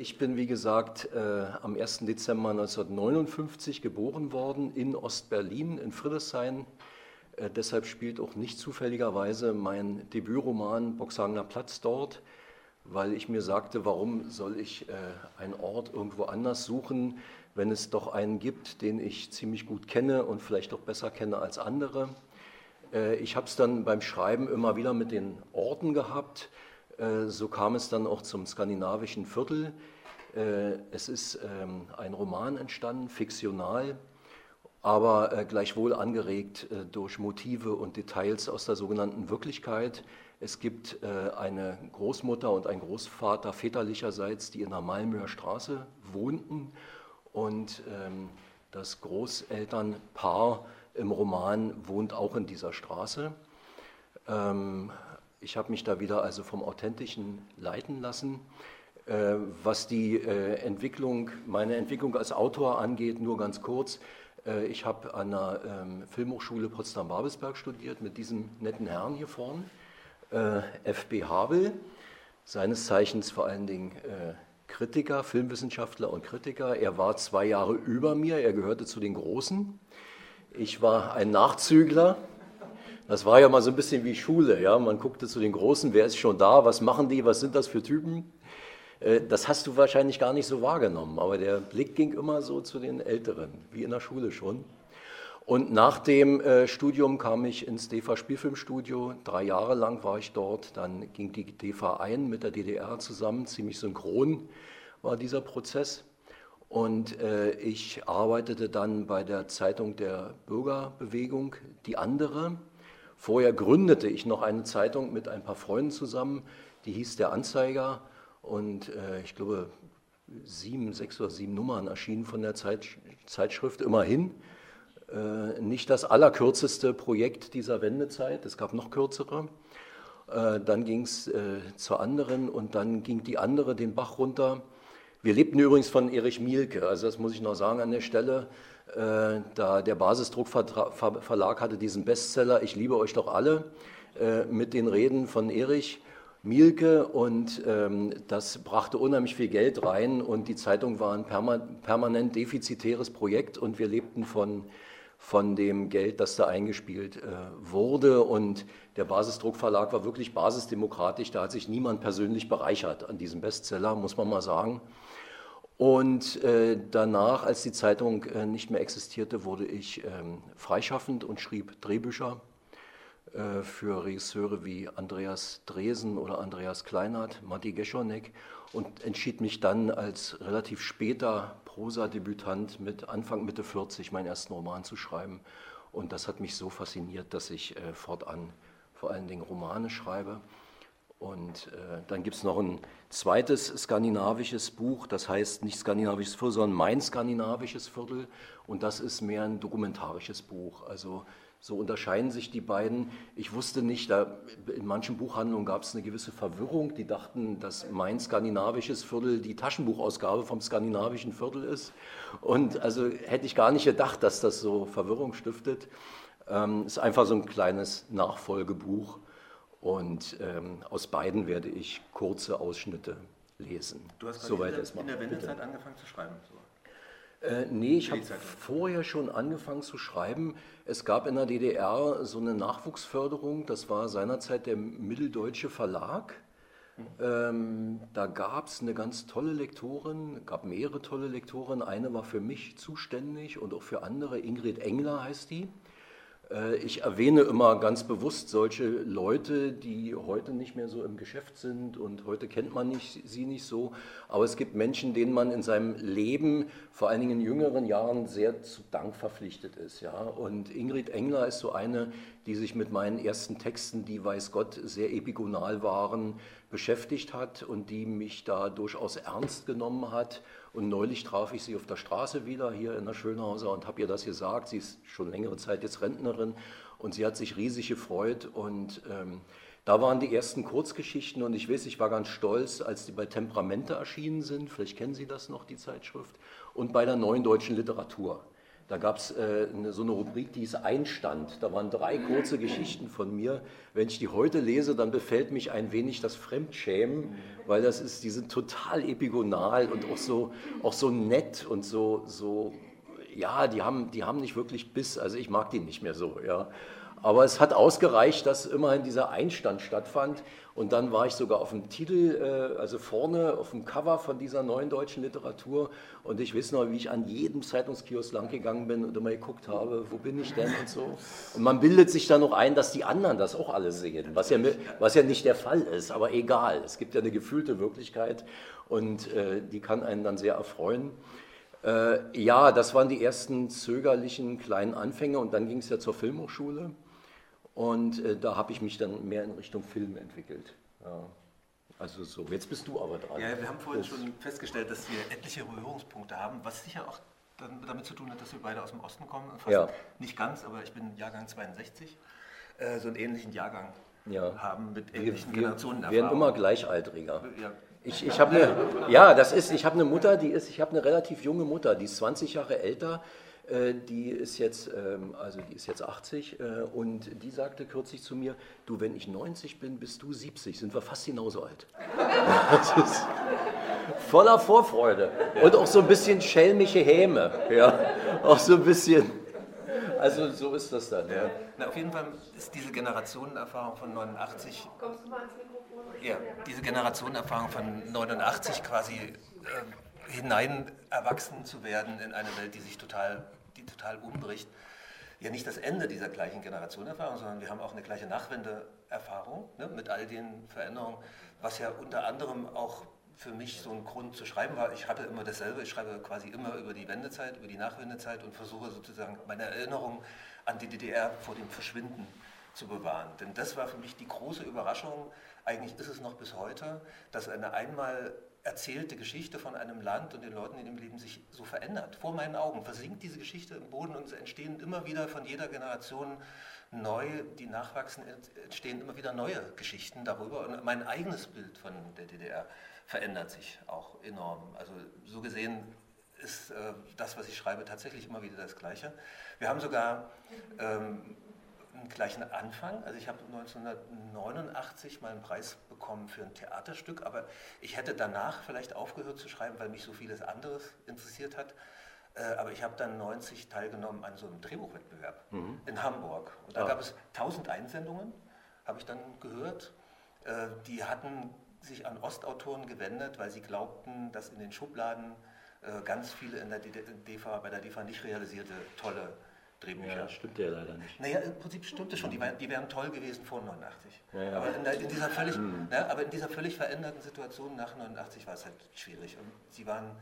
ich bin, wie gesagt, äh, am 1. Dezember 1959 geboren worden in Ostberlin, in Friedrichshain. Äh, deshalb spielt auch nicht zufälligerweise mein Debütroman Boxhagener Platz dort, weil ich mir sagte, warum soll ich äh, einen Ort irgendwo anders suchen, wenn es doch einen gibt, den ich ziemlich gut kenne und vielleicht auch besser kenne als andere. Äh, ich habe es dann beim Schreiben immer wieder mit den Orten gehabt. Äh, so kam es dann auch zum skandinavischen Viertel. Äh, es ist ähm, ein Roman entstanden, fiktional, aber gleichwohl angeregt durch Motive und Details aus der sogenannten Wirklichkeit. Es gibt eine Großmutter und ein Großvater väterlicherseits, die in der Malmöer Straße wohnten und ähm, das Großelternpaar im Roman wohnt auch in dieser Straße. Ich habe mich da wieder also vom Authentischen leiten lassen. Äh, was die äh, Entwicklung, meine Entwicklung als Autor angeht, nur ganz kurz. Äh, ich habe an der ähm, Filmhochschule Potsdam-Babelsberg studiert mit diesem netten Herrn hier vorne, F.B. Habel, seines Zeichens vor allen Dingen Kritiker, Filmwissenschaftler und Kritiker. Er war zwei Jahre über mir, er gehörte zu den Großen. Ich war ein Nachzügler. Das war ja mal so ein bisschen wie Schule. Ja? Man guckte zu den Großen, wer ist schon da, was machen die, was sind das für Typen. Äh, das hast du wahrscheinlich gar nicht so wahrgenommen, aber der Blick ging immer so zu den Älteren, wie in der Schule schon. Und nach dem äh, Studium kam ich ins DEFA Spielfilmstudio. Drei Jahre lang war ich dort. Dann ging die DEFA ein mit der DDR zusammen. Ziemlich synchron war dieser Prozess. Und äh, ich arbeitete dann bei der Zeitung der Bürgerbewegung, die andere. Vorher gründete ich noch eine Zeitung mit ein paar Freunden zusammen, die hieß Der Anzeiger. Und äh, ich glaube, sieben, sechs oder sieben Nummern erschienen von der Zeit, Zeitschrift immerhin. Äh, nicht das allerkürzeste Projekt dieser Wendezeit, es gab noch kürzere. Äh, dann ging es äh, zur anderen und dann ging die andere den Bach runter wir lebten übrigens von Erich Mielke, also das muss ich noch sagen an der Stelle. Äh, da der Basisdruckverlag hatte diesen Bestseller Ich liebe euch doch alle äh, mit den Reden von Erich Mielke. Und ähm, das brachte unheimlich viel Geld rein. Und die Zeitung war ein permanent defizitäres Projekt. Und wir lebten von, von dem Geld, das da eingespielt äh, wurde. Und der Basisdruckverlag war wirklich basisdemokratisch, da hat sich niemand persönlich bereichert an diesem Bestseller, muss man mal sagen. Und äh, danach, als die Zeitung äh, nicht mehr existierte, wurde ich ähm, freischaffend und schrieb Drehbücher äh, für Regisseure wie Andreas Dresen oder Andreas Kleinert, Matti Geschonek und entschied mich dann als relativ später Prosa-Debütant mit Anfang, Mitte 40 meinen ersten Roman zu schreiben. Und das hat mich so fasziniert, dass ich fortan vor allen Dingen Romane schreibe. Und äh, dann gibt es noch ein zweites skandinavisches Buch, das heißt nicht skandinavisches Viertel, sondern mein skandinavisches Viertel. Und das ist mehr ein dokumentarisches Buch. Also so unterscheiden sich die beiden. Ich wusste nicht, da in manchen Buchhandlungen gab es eine gewisse Verwirrung. Die dachten, dass mein skandinavisches Viertel die Taschenbuchausgabe vom skandinavischen Viertel ist. Und also hätte ich gar nicht gedacht, dass das so Verwirrung stiftet. Ähm, ist einfach so ein kleines Nachfolgebuch. Und ähm, aus beiden werde ich kurze Ausschnitte lesen. Du hast Soweit in, der, in der Wendezeit Bitte. angefangen zu schreiben? So. Äh, nee, ich habe vorher schon angefangen zu schreiben. Es gab in der DDR so eine Nachwuchsförderung, das war seinerzeit der Mitteldeutsche Verlag. Mhm. Ähm, da gab es eine ganz tolle Lektorin, gab mehrere tolle Lektoren. Eine war für mich zuständig und auch für andere. Ingrid Engler heißt die. Äh, ich erwähne immer ganz bewusst solche Leute, die heute nicht mehr so im Geschäft sind und heute kennt man nicht, sie nicht so. Aber es gibt Menschen, denen man in seinem Leben, vor allen Dingen in jüngeren Jahren, sehr zu Dank verpflichtet ist. Ja? Und Ingrid Engler ist so eine, die sich mit meinen ersten Texten, die weiß Gott sehr epigonal waren, beschäftigt hat und die mich da durchaus ernst genommen hat und neulich traf ich sie auf der Straße wieder hier in der Schönhauser und habe ihr das gesagt. Sie ist schon längere Zeit jetzt Rentnerin und sie hat sich riesig gefreut. Und ähm, da waren die ersten Kurzgeschichten und ich weiß, ich war ganz stolz, als die bei Temperamente erschienen sind. Vielleicht kennen Sie das noch, die Zeitschrift. Und bei der neuen deutschen Literatur. Da gab es äh, so eine Rubrik, die hieß Einstand. Da waren drei kurze Geschichten von mir. Wenn ich die heute lese, dann befällt mich ein wenig das Fremdschämen, weil das ist, die sind total epigonal und auch so, auch so nett und so, so ja, die haben, die haben nicht wirklich Biss. Also ich mag die nicht mehr so, ja. Aber es hat ausgereicht, dass immerhin dieser Einstand stattfand. Und dann war ich sogar auf dem Titel, äh, also vorne auf dem Cover von dieser neuen deutschen Literatur. Und ich weiß noch, wie ich an jedem Zeitungskiosk lang gegangen bin und immer geguckt habe, wo bin ich denn und so. Und man bildet sich dann noch ein, dass die anderen das auch alle sehen, was ja, was ja nicht der Fall ist. Aber egal, es gibt ja eine gefühlte Wirklichkeit und äh, die kann einen dann sehr erfreuen. Äh, ja, das waren die ersten zögerlichen kleinen Anfänge und dann ging es ja zur Filmhochschule. Und äh, da habe ich mich dann mehr in Richtung Film entwickelt. Ja. Also so, jetzt bist du aber dran. Ja, wir haben vorhin das schon festgestellt, dass wir etliche Berührungspunkte haben, was sicher auch damit zu tun hat, dass wir beide aus dem Osten kommen. Fast ja. Nicht ganz, aber ich bin Jahrgang 62. Äh, so einen ähnlichen Jahrgang ja. haben mit ähnlichen wir, Generationen. Wir werden immer gleichaltriger. Ja. Ich, ich habe eine, ja, das ist, ich habe eine Mutter, die ist, ich habe eine relativ junge Mutter, die ist 20 Jahre älter die ist jetzt, ähm, also die ist jetzt 80 äh, und die sagte kürzlich zu mir, du, wenn ich 90 bin, bist du 70, sind wir fast genauso alt. Das ist voller Vorfreude und auch so ein bisschen schelmische Häme, ja, auch so ein bisschen. Also so ist das dann. Ja. Na, auf jeden Fall ist diese Generationenerfahrung von 89. Kommst du mal ans Mikrofon? Ja, diese Generationenerfahrung von 89 quasi äh, hinein erwachsen zu werden in eine Welt, die sich total total umbricht, ja nicht das Ende dieser gleichen Generationenerfahrung, sondern wir haben auch eine gleiche Nachwendeerfahrung ne, mit all den Veränderungen, was ja unter anderem auch für mich so ein Grund zu schreiben war. Ich hatte immer dasselbe, ich schreibe quasi immer über die Wendezeit, über die Nachwendezeit und versuche sozusagen meine Erinnerung an die DDR vor dem Verschwinden zu bewahren. Denn das war für mich die große Überraschung, eigentlich ist es noch bis heute, dass eine einmal erzählte Geschichte von einem Land und den Leuten in dem Leben sich so verändert. Vor meinen Augen versinkt diese Geschichte im Boden und es entstehen immer wieder von jeder Generation neu, die nachwachsen, entstehen immer wieder neue Geschichten darüber. Und mein eigenes Bild von der DDR verändert sich auch enorm. Also so gesehen ist äh, das, was ich schreibe, tatsächlich immer wieder das Gleiche. Wir haben sogar ähm, einen gleichen Anfang. Also ich habe 1989 mal einen Preis bekommen für ein Theaterstück, aber ich hätte danach vielleicht aufgehört zu schreiben, weil mich so vieles anderes interessiert hat. Äh, aber ich habe dann 90 teilgenommen an so einem Drehbuchwettbewerb mhm. in Hamburg. Und da ah. gab es 1000 Einsendungen, habe ich dann gehört. Äh, die hatten sich an Ostautoren gewendet, weil sie glaubten, dass in den Schubladen äh, ganz viele in der DEFA, bei der DEFA nicht realisierte tolle Drehbücher. Ja, stimmt ja leider nicht. Naja, im Prinzip stimmt es schon, die, die wären toll gewesen vor 89. Ja, ja. Aber, in der, in dieser völlig, hm. ja, aber in dieser völlig veränderten Situation nach 89 war es halt schwierig. Und sie waren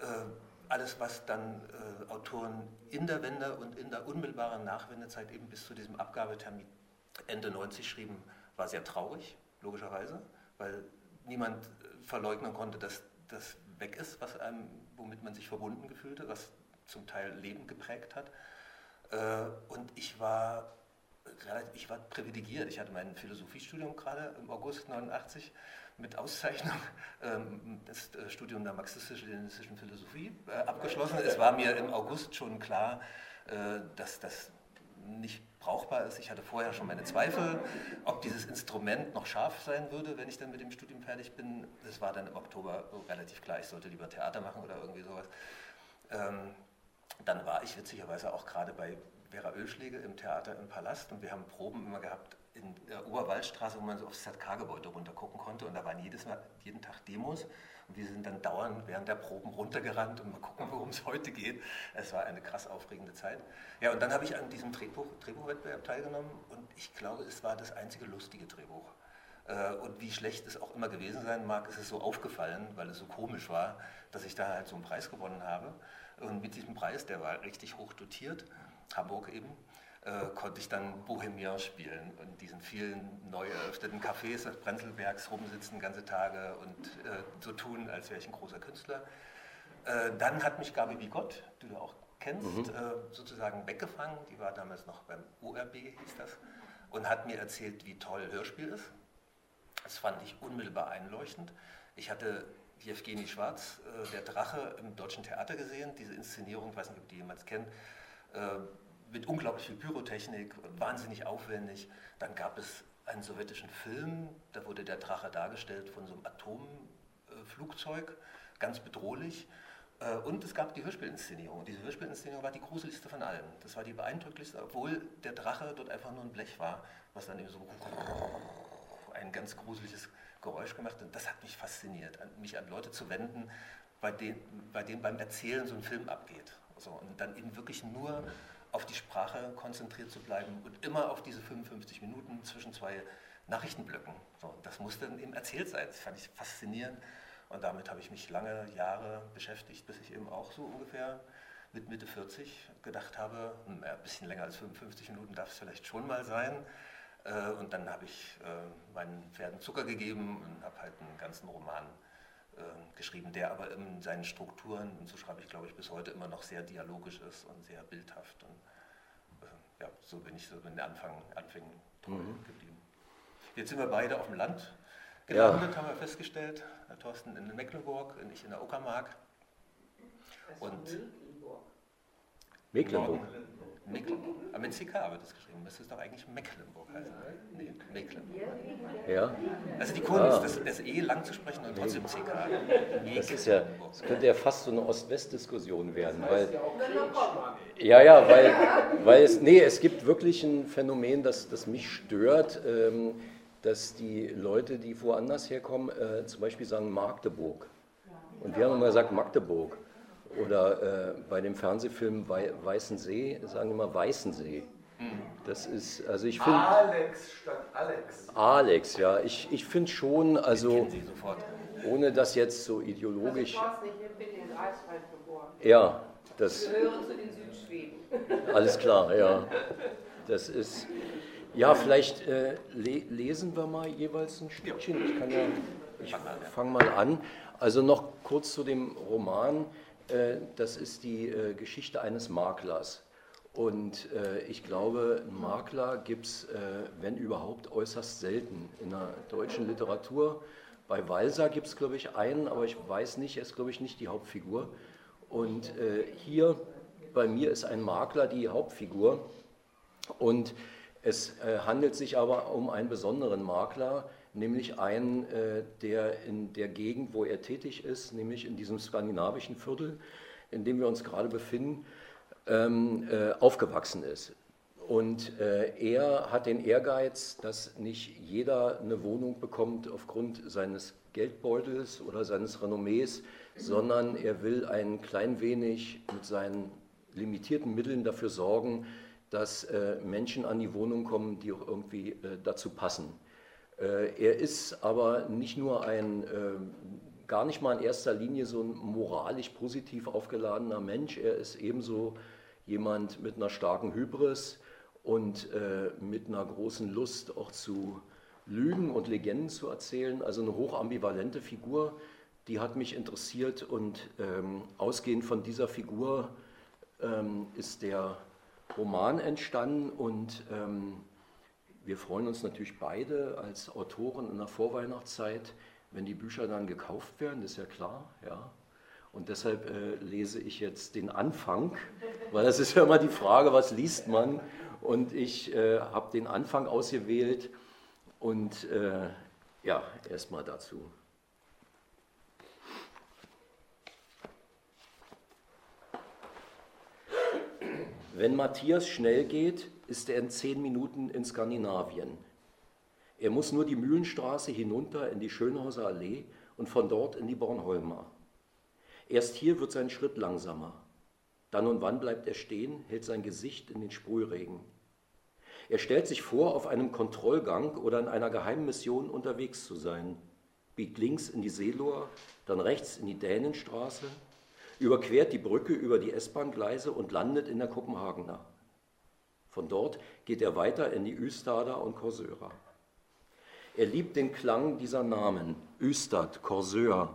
äh, alles, was dann äh, Autoren in der Wende und in der unmittelbaren Nachwendezeit eben bis zu diesem Abgabetermin Ende 90 schrieben, war sehr traurig, logischerweise, weil niemand äh, verleugnen konnte, dass das weg ist, was einem, womit man sich verbunden gefühlte, was zum Teil Leben geprägt hat. Äh, und ich war, ich war privilegiert. Ich hatte mein Philosophiestudium gerade im August 89 mit Auszeichnung ähm, das äh, Studium der marxistisch-leninistischen Philosophie äh, abgeschlossen. Es war mir im August schon klar, dass das nicht brauchbar ist. Ich hatte vorher schon meine Zweifel, ob dieses Instrument noch scharf sein würde, wenn ich dann mit dem Studium fertig bin. Das war dann im Oktober relativ klar, ich sollte lieber Theater machen oder irgendwie sowas. Ähm, dann war ich witzigerweise auch gerade bei Vera Ölschläge im Theater im Palast und wir haben Proben immer gehabt in der Oberwaldstraße, wo man so aufs ZK-Gebäude runtergucken konnte und da waren jedes Mal, jeden Tag Demos und wir sind dann dauernd während der Proben runtergerannt und mal gucken, worum es heute geht. Es war eine krass aufregende Zeit. Ja, und dann habe ich an diesem Drehbuch, Drehbuchwettbewerb teilgenommen und ich glaube, es war das einzige lustige Drehbuch. Äh, und wie schlecht es auch immer gewesen sein mag, ist es so aufgefallen, weil es so komisch war, dass ich da halt so einen Preis gewonnen habe. Und mit diesem Preis, der war richtig hoch dotiert, Hamburg eben, äh, konnte ich dann Bohemian spielen und diesen vielen neu eröffneten Cafés des Brenzelbergs rumsitzen ganze Tage und äh, so tun, als wäre ich ein großer Künstler. Äh, dann hat mich Gabi Bigott, die du auch kennst, mhm. Äh, sozusagen weggefangen. Die war damals noch beim URB, hieß das, und hat mir erzählt, wie toll Hörspiel ist. Das fand ich unmittelbar einleuchtend. Ich hatte Jewgeni Schwarz, äh, Der Drache im Deutschen Theater gesehen. Diese Inszenierung, ich weiß nicht, ob die jemand kennt, äh, mit unglaublich viel Pyrotechnik, wahnsinnig aufwendig. Dann gab es einen sowjetischen Film, da wurde der Drache dargestellt von so einem Atomflugzeug, ganz bedrohlich. Äh, und es gab die Hörspielinszenierung. Und diese Hörspielinszenierung war die gruseligste von allen. Das war die beeindrucklichste, obwohl der Drache dort einfach nur ein Blech war, was dann eben so ein ganz gruseliges Geräusch gemacht. Und das hat mich fasziniert, mich an Leute zu wenden, bei denen, bei denen beim Erzählen so ein Film abgeht. So, und dann eben wirklich nur auf die Sprache konzentriert zu bleiben und immer auf diese 55 Minuten zwischen zwei Nachrichtenblöcken. So, das musste dann eben erzählt sein. Das fand ich faszinierend. Und damit habe ich mich lange Jahre beschäftigt, bis ich eben auch so ungefähr mit Mitte 40 gedacht habe, hm, ein bisschen länger als 55 Minuten darf es vielleicht schon mal sein. Äh, und dann habe ich äh, meinen Pferden Zucker gegeben und habe halt einen ganzen Roman äh, geschrieben, der aber in seinen Strukturen, und so schreibe ich glaube ich bis heute immer noch sehr dialogisch ist und sehr bildhaft. Und ja, so bin ich so in den Anfang, Anfängen mhm. geblieben. Jetzt sind wir beide auf dem Land gelandet, ja. haben wir festgestellt. Herr Thorsten in Mecklenburg und ich in der Uckermark. Und Mecklenburg. Mecklenburg. Aber mit CK wird das geschrieben. Das ist doch eigentlich Mecklenburg heißen. Nee, Mecklenburg. Ja. Also die Kunst, ah. das, das E lang zu sprechen und trotzdem CK. Das ist ja, das könnte ja fast so eine Ost-West-Diskussion werden. Weil, ja, ja, weil, weil es, nee, es gibt wirklich ein Phänomen, das, das mich stört. Ähm, dass die Leute, die woanders herkommen, äh, zum Beispiel sagen Magdeburg. Und wir haben immer gesagt Magdeburg. Oder äh, bei dem Fernsehfilm Wei Weißensee sagen immer Weißensee. Das ist, also ich finde. Alex statt Alex. Alex, ja. Ich, ich finde schon, also. Ohne das jetzt so ideologisch. Das nicht, ich bin in Greifswald geboren. Ja, das. Wir gehören zu den Südschweden. Alles klar, ja. Das ist. Ja, vielleicht äh, le lesen wir mal jeweils ein Stückchen. Ich kann ja, ich fange mal an. Also noch kurz zu dem Roman. Äh, das ist die äh, Geschichte eines Maklers. Und äh, ich glaube, einen Makler gibt es, wenn überhaupt, äußerst selten in der deutschen Literatur. Bei Walser gibt es, glaube ich, einen, aber ich weiß nicht, er ist, glaube ich, nicht die Hauptfigur. Und hier bei mir ist ein Makler die Hauptfigur. Und es handelt sich aber um einen besonderen Makler, nämlich einen, äh, der in der Gegend, wo er tätig ist, nämlich in diesem skandinavischen Viertel, in dem wir uns gerade befinden, ähm, äh, aufgewachsen ist. Und er hat den Ehrgeiz, dass nicht jeder eine Wohnung bekommt aufgrund seines Geldbeutels oder seines Renommees, sondern er will ein klein wenig mit seinen limitierten Mitteln dafür sorgen, dass äh, Menschen an die Wohnung kommen, die auch irgendwie äh, dazu passen. Äh, er ist aber nicht nur ein, gar nicht mal in erster Linie so ein moralisch positiv aufgeladener Mensch, er ist ebenso jemand mit einer starken Hybris und mit einer großen Lust auch zu Lügen und Legenden zu erzählen, also eine hochambivalente Figur, die hat mich interessiert und ähm, ausgehend von dieser Figur ähm, ist der Roman entstanden und ähm, wir freuen uns natürlich beide als Autoren in der Vorweihnachtszeit, wenn die Bücher dann gekauft werden, das ist ja klar, ja. Und deshalb äh, lese ich jetzt den Anfang, weil das ist ja immer die Frage, was liest man? Und ich äh, habe den Anfang ausgewählt und äh, ja, erstmal dazu. Wenn Matthias schnell geht, ist er in zehn Minuten in Skandinavien. Er muss nur die Mühlenstraße hinunter in die Schönhauser Allee und von dort in die Bornholmer. Erst hier wird sein Schritt langsamer. Dann und wann bleibt er stehen, hält sein Gesicht in den Sprühregen. Er stellt sich vor, auf einem Kontrollgang oder in einer geheimen Mission unterwegs zu sein, biegt links in die Seelohr, dann rechts in die Dänenstraße, überquert die Brücke über die S-Bahn-Gleise und landet in der Kopenhagener. Von dort geht er weiter in die Ystada und Korsöra. Er liebt den Klang dieser Namen, Ystad, Korsör.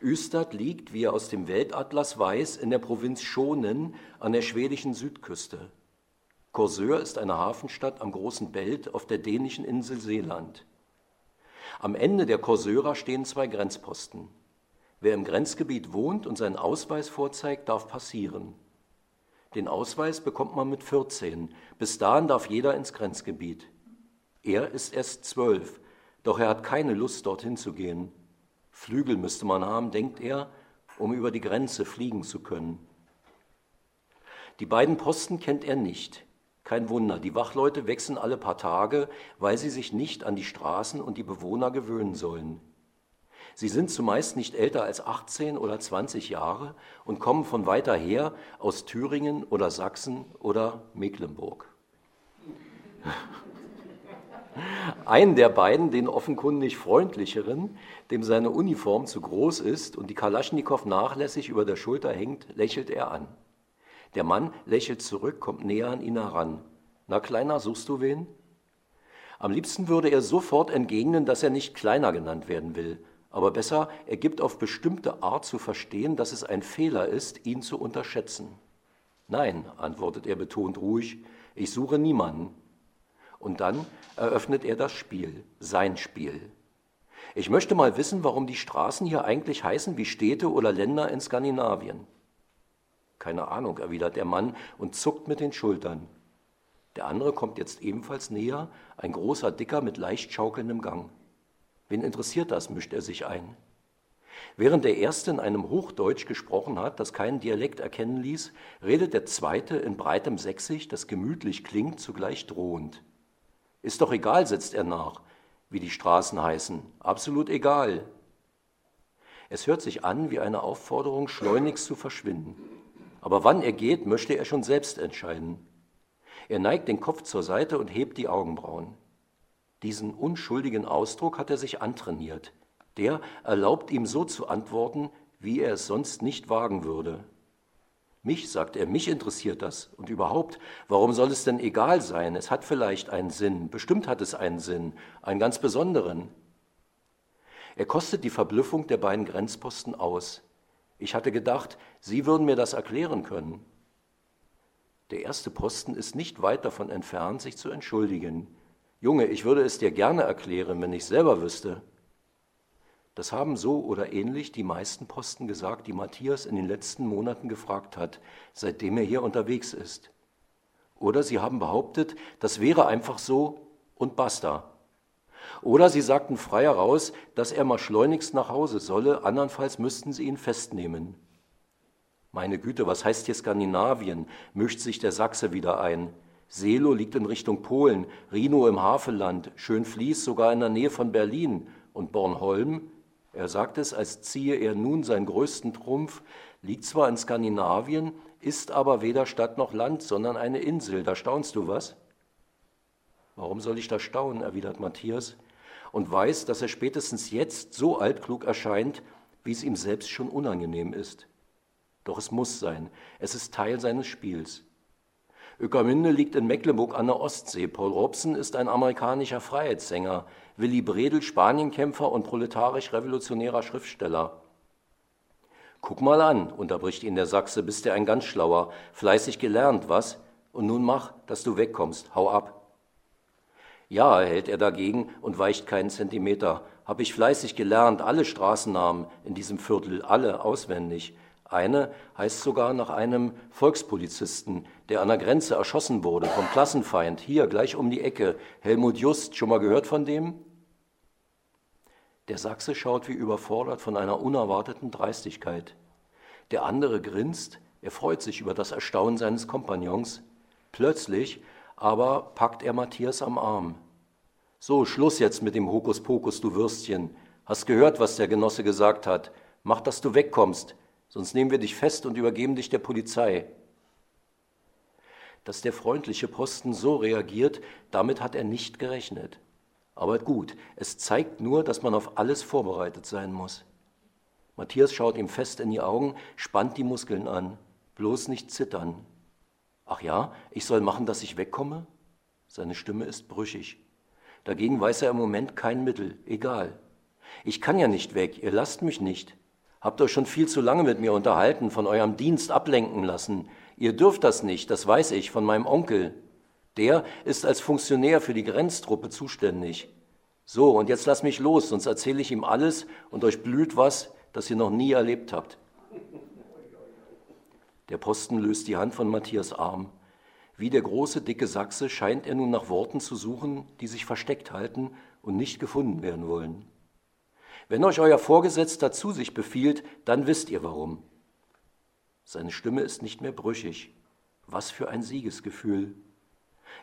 Ystad liegt, wie er aus dem Weltatlas weiß, in der Provinz Schonen an der schwedischen Südküste. Korsör ist eine Hafenstadt am großen Belt auf der dänischen Insel Seeland. Am Ende der Korsörer stehen zwei Grenzposten. Wer im Grenzgebiet wohnt und seinen Ausweis vorzeigt, darf passieren. Den Ausweis bekommt man mit 14. Bis dahin darf jeder ins Grenzgebiet. Er ist erst zwölf, doch er hat keine Lust, dorthin zu gehen. Flügel müsste man haben, denkt er, um über die Grenze fliegen zu können. Die beiden Posten kennt er nicht. Kein Wunder, die Wachleute wechseln alle paar Tage, weil sie sich nicht an die Straßen und die Bewohner gewöhnen sollen. Sie sind zumeist nicht älter als 18 oder 20 Jahre und kommen von weiter her aus Thüringen oder Sachsen oder Mecklenburg. Einen der beiden, den offenkundig freundlicheren, dem seine Uniform zu groß ist und die Kalaschnikow nachlässig über der Schulter hängt, lächelt er an. Der Mann lächelt zurück, kommt näher an ihn heran. Na, Kleiner, suchst du wen? Am liebsten würde er sofort entgegnen, dass er nicht Kleiner genannt werden will. Aber besser, er gibt auf bestimmte Art zu verstehen, dass es ein Fehler ist, ihn zu unterschätzen. Nein, antwortet er betont ruhig, ich suche niemanden. Und dann eröffnet er das Spiel, sein Spiel. Ich möchte mal wissen, warum die Straßen hier eigentlich heißen wie Städte oder Länder in Skandinavien. Keine Ahnung, erwidert der Mann und zuckt mit den Schultern. Der andere kommt jetzt ebenfalls näher, ein großer Dicker mit leicht schaukelndem Gang. Wen interessiert das, mischt er sich ein. Während der Erste in einem Hochdeutsch gesprochen hat, das keinen Dialekt erkennen ließ, redet der Zweite in breitem Sächsisch, das gemütlich klingt, zugleich drohend. Ist doch egal, setzt er nach, wie die Straßen heißen. Absolut egal. Es hört sich an wie eine Aufforderung, schleunigst zu verschwinden. Aber wann er geht, möchte er schon selbst entscheiden. Er neigt den Kopf zur Seite und hebt die Augenbrauen. Diesen unschuldigen Ausdruck hat er sich antrainiert. Der erlaubt ihm so zu antworten, wie er es sonst nicht wagen würde. Mich, sagt er, mich interessiert das. Und überhaupt, warum soll es denn egal sein? Es hat vielleicht einen Sinn, bestimmt hat es einen Sinn, einen ganz besonderen. Er kostet die Verblüffung der beiden Grenzposten aus. Ich hatte gedacht, Sie würden mir das erklären können. Der erste Posten ist nicht weit davon entfernt, sich zu entschuldigen. Junge, ich würde es dir gerne erklären, wenn ich selber wüsste. Das haben so oder ähnlich die meisten Posten gesagt, die Matthias in den letzten Monaten gefragt hat, seitdem er hier unterwegs ist. Oder sie haben behauptet, das wäre einfach so und basta. Oder sie sagten frei heraus, dass er mal schleunigst nach Hause solle, andernfalls müssten sie ihn festnehmen. Meine Güte, was heißt hier Skandinavien? mischt sich der Sachse wieder ein. Selo liegt in Richtung Polen, Rhino im Havelland, Schönfließ sogar in der Nähe von Berlin und Bornholm, er sagt es, als ziehe er nun seinen größten Trumpf, liegt zwar in Skandinavien, ist aber weder Stadt noch Land, sondern eine Insel. Da staunst du was? Warum soll ich da staunen? erwidert Matthias und weiß, dass er spätestens jetzt so altklug erscheint, wie es ihm selbst schon unangenehm ist. Doch es muss sein, es ist Teil seines Spiels. Öckermünde liegt in Mecklenburg an der Ostsee. Paul Robson ist ein amerikanischer Freiheitssänger. Willy Bredel Spanienkämpfer und proletarisch-revolutionärer Schriftsteller. Guck mal an, unterbricht ihn der Sachse, bist du ein ganz schlauer, fleißig gelernt, was? Und nun mach, dass du wegkommst, hau ab. Ja, hält er dagegen und weicht keinen Zentimeter. Hab ich fleißig gelernt, alle Straßennamen in diesem Viertel, alle auswendig. Eine heißt sogar nach einem Volkspolizisten, der an der Grenze erschossen wurde vom Klassenfeind, hier gleich um die Ecke. Helmut Just, schon mal gehört von dem? Der Sachse schaut wie überfordert von einer unerwarteten Dreistigkeit. Der andere grinst, er freut sich über das Erstaunen seines Kompagnons. Plötzlich aber packt er Matthias am Arm. So, Schluss jetzt mit dem Hokuspokus, du Würstchen. Hast gehört, was der Genosse gesagt hat. Mach, dass du wegkommst sonst nehmen wir dich fest und übergeben dich der Polizei. Dass der freundliche Posten so reagiert, damit hat er nicht gerechnet. Aber gut, es zeigt nur, dass man auf alles vorbereitet sein muss. Matthias schaut ihm fest in die Augen, spannt die Muskeln an, bloß nicht zittern. Ach ja, ich soll machen, dass ich wegkomme? Seine Stimme ist brüchig. Dagegen weiß er im Moment kein Mittel, egal. Ich kann ja nicht weg, ihr lasst mich nicht. Habt euch schon viel zu lange mit mir unterhalten, von eurem Dienst ablenken lassen. Ihr dürft das nicht, das weiß ich, von meinem Onkel. Der ist als Funktionär für die Grenztruppe zuständig. So, und jetzt lass mich los, sonst erzähle ich ihm alles und euch blüht was, das ihr noch nie erlebt habt. Der Posten löst die Hand von Matthias Arm. Wie der große, dicke Sachse scheint er nun nach Worten zu suchen, die sich versteckt halten und nicht gefunden werden wollen. Wenn euch euer Vorgesetzter zu sich befiehlt, dann wisst ihr warum. Seine Stimme ist nicht mehr brüchig. Was für ein Siegesgefühl.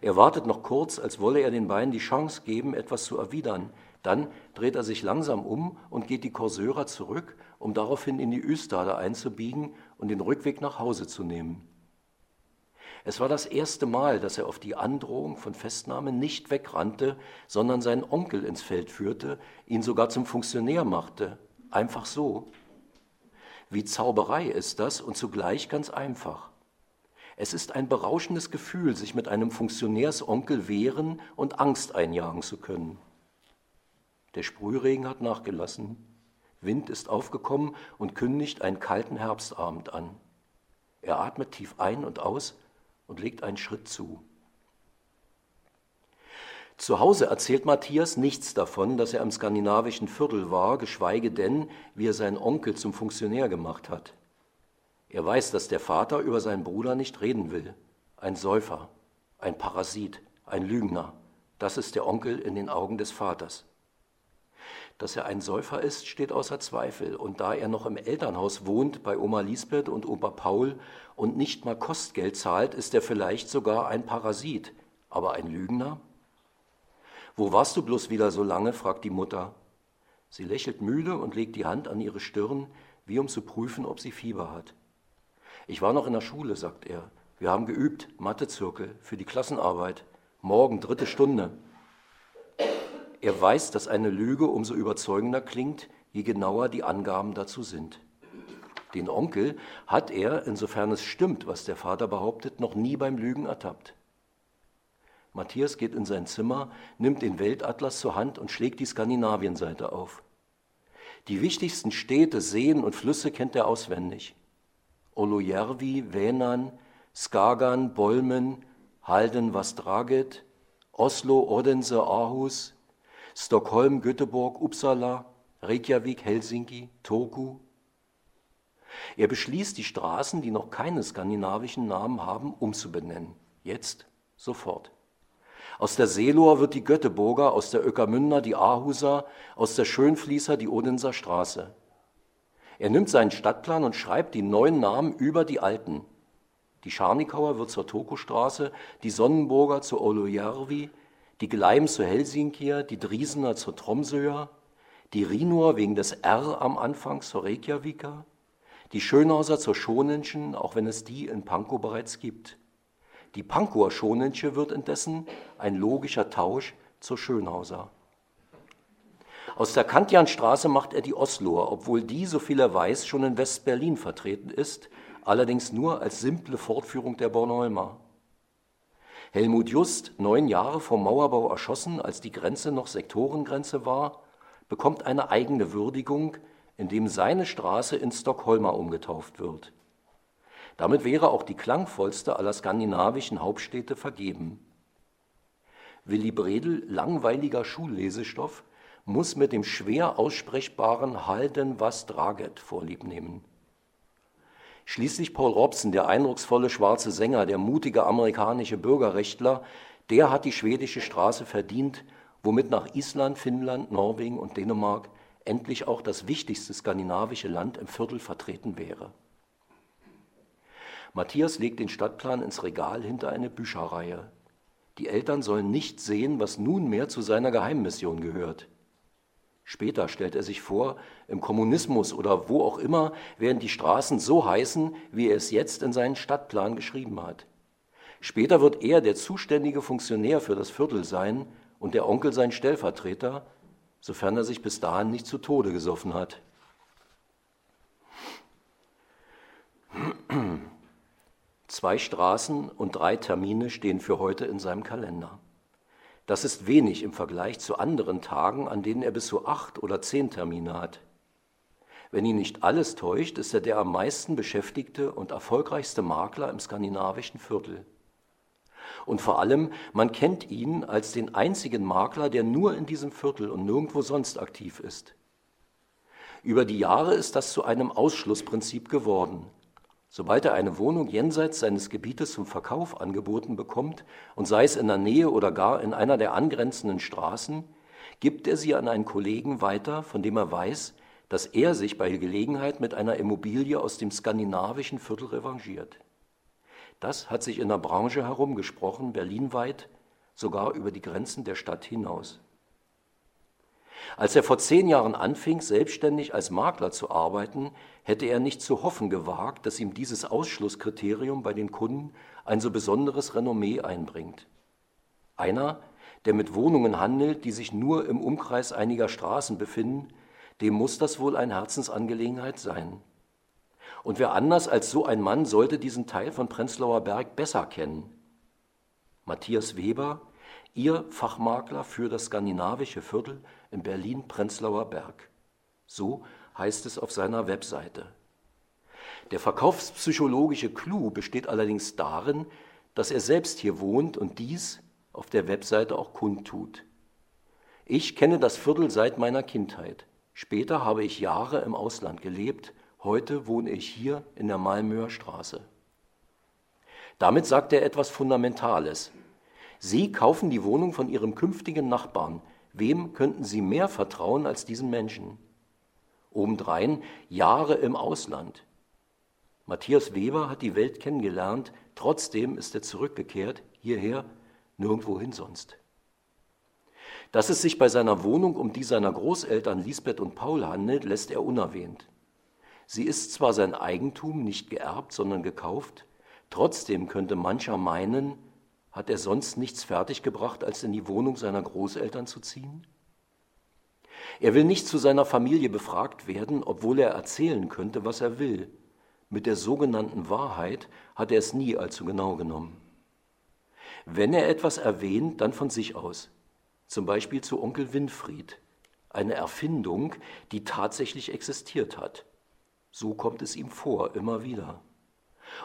Er wartet noch kurz, als wolle er den Beinen die Chance geben, etwas zu erwidern. Dann dreht er sich langsam um und geht die Corsera zurück, um daraufhin in die Üstade einzubiegen und den Rückweg nach Hause zu nehmen. Es war das erste Mal, dass er auf die Androhung von Festnahme nicht wegrannte, sondern seinen Onkel ins Feld führte, ihn sogar zum Funktionär machte. Einfach so. Wie Zauberei ist das und zugleich ganz einfach. Es ist ein berauschendes Gefühl, sich mit einem Funktionärsonkel wehren und Angst einjagen zu können. Der Sprühregen hat nachgelassen. Wind ist aufgekommen und kündigt einen kalten Herbstabend an. Er atmet tief ein und aus und legt einen Schritt zu. Zu Hause erzählt Matthias nichts davon, dass er im skandinavischen Viertel war, geschweige denn, wie er seinen Onkel zum Funktionär gemacht hat. Er weiß, dass der Vater über seinen Bruder nicht reden will. Ein Säufer, ein Parasit, ein Lügner, das ist der Onkel in den Augen des Vaters. Dass er ein Säufer ist, steht außer Zweifel. Und da er noch im Elternhaus wohnt, bei Oma Lisbeth und Opa Paul und nicht mal Kostgeld zahlt, ist er vielleicht sogar ein Parasit. Aber ein Lügner? Wo warst du bloß wieder so lange? fragt die Mutter. Sie lächelt müde und legt die Hand an ihre Stirn, wie um zu prüfen, ob sie Fieber hat. Ich war noch in der Schule, sagt er. Wir haben geübt, Mathezirkel, für die Klassenarbeit. Morgen, dritte Stunde. Er weiß, dass eine Lüge umso überzeugender klingt, je genauer die Angaben dazu sind. Den Onkel hat er, insofern es stimmt, was der Vater behauptet, noch nie beim Lügen ertappt. Matthias geht in sein Zimmer, nimmt den Weltatlas zur Hand und schlägt die Skandinavienseite auf. Die wichtigsten Städte, Seen und Flüsse kennt er auswendig. Olujärvi, Vänern, Skagan, Bolmen, Halden, Vastraget, Oslo, Odense, Aarhus, Stockholm, Göteborg, Uppsala, Reykjavik, Helsinki, Turku. Er beschließt, die Straßen, die noch keine skandinavischen Namen haben, umzubenennen. Jetzt, sofort. Aus der Seelohr wird die Göteborger, aus der Öckermünder die Aarhuser, aus der Schönfließer die Odenser Straße. Er nimmt seinen Stadtplan und schreibt die neuen Namen über die alten. Die Scharnikauer wird zur Tokostraße, die Sonnenburger zur Olujärvi, die Gleim zur Helsinkier, die Driesener zur Tromsøer, die Rinur wegen des R am Anfang zur Reykjavika, die Schönhauser zur Schonenschen, auch wenn es die in Pankow bereits gibt. Die Pankower Schonensche wird indessen ein logischer Tausch zur Schönhauser. Aus der Kantianstraße macht er die Osloer, obwohl die, so viel er weiß, schon in West-Berlin vertreten ist, allerdings nur als simple Fortführung der Bornholmer. Helmut Just, neun Jahre vom Mauerbau erschossen, als die Grenze noch Sektorengrenze war, bekommt eine eigene Würdigung, indem seine Straße in Stockholmer umgetauft wird. Damit wäre auch die klangvollste aller skandinavischen Hauptstädte vergeben. Willy Bredel, langweiliger Schullesestoff, muss mit dem schwer aussprechbaren Halden was Draget vorliebnehmen. Schließlich Paul Robson, der eindrucksvolle schwarze Sänger, der mutige amerikanische Bürgerrechtler, der hat die schwedische Straße verdient, womit nach Island, Finnland, Norwegen und Dänemark endlich auch das wichtigste skandinavische Land im Viertel vertreten wäre. Matthias legt den Stadtplan ins Regal hinter eine Bücherreihe. Die Eltern sollen nicht sehen, was nunmehr zu seiner Geheimmission gehört. Später stellt er sich vor, im Kommunismus oder wo auch immer werden die Straßen so heißen, wie er es jetzt in seinen Stadtplan geschrieben hat. Später wird er der zuständige Funktionär für das Viertel sein und der Onkel sein Stellvertreter, sofern er sich bis dahin nicht zu Tode gesoffen hat. Zwei Straßen und drei Termine stehen für heute in seinem Kalender. Das ist wenig im Vergleich zu anderen Tagen, an denen er bis zu acht oder zehn Termine hat. Wenn ihn nicht alles täuscht, ist er der am meisten beschäftigte und erfolgreichste Makler im skandinavischen Viertel. Und vor allem, man kennt ihn als den einzigen Makler, der nur in diesem Viertel und nirgendwo sonst aktiv ist. Über die Jahre ist das zu einem Ausschlussprinzip geworden. Sobald er eine Wohnung jenseits seines Gebietes zum Verkauf angeboten bekommt, und sei es in der Nähe oder gar in einer der angrenzenden Straßen, gibt er sie an einen Kollegen weiter, von dem er weiß, dass er sich bei Gelegenheit mit einer Immobilie aus dem skandinavischen Viertel revanchiert. Das hat sich in der Branche herumgesprochen, berlinweit, sogar über die Grenzen der Stadt hinaus. Als er vor zehn Jahren anfing, selbstständig als Makler zu arbeiten, hätte er nicht zu hoffen gewagt, dass ihm dieses Ausschlusskriterium bei den Kunden ein so besonderes Renommee einbringt. Einer, der mit Wohnungen handelt, die sich nur im Umkreis einiger Straßen befinden, dem muss das wohl eine Herzensangelegenheit sein. Und wer anders als so ein Mann sollte diesen Teil von Prenzlauer Berg besser kennen? Matthias Weber, Ihr Fachmakler für das skandinavische Viertel in Berlin-Prenzlauer Berg. So heißt es auf seiner Webseite. Der verkaufspsychologische Clou besteht allerdings darin, dass er selbst hier wohnt und dies auf der Webseite auch kundtut. Ich kenne das Viertel seit meiner Kindheit. Später habe ich Jahre im Ausland gelebt. Heute wohne ich hier in der Malmöer Straße. Damit sagt er etwas Fundamentales. Sie kaufen die Wohnung von Ihrem künftigen Nachbarn. Wem könnten Sie mehr vertrauen als diesen Menschen? Obendrein Jahre im Ausland. Matthias Weber hat die Welt kennengelernt, trotzdem ist er zurückgekehrt, hierher, nirgendwohin sonst. Dass es sich bei seiner Wohnung um die seiner Großeltern Lisbeth und Paul handelt, lässt er unerwähnt. Sie ist zwar sein Eigentum, nicht geerbt, sondern gekauft, trotzdem könnte mancher meinen, hat er sonst nichts fertiggebracht, als in die Wohnung seiner Großeltern zu ziehen? Er will nicht zu seiner Familie befragt werden, obwohl er erzählen könnte, was er will. Mit der sogenannten Wahrheit hat er es nie allzu genau genommen. Wenn er etwas erwähnt, dann von sich aus. Zum Beispiel zu Onkel Winfried, eine Erfindung, die tatsächlich existiert hat. So kommt es ihm vor, immer wieder.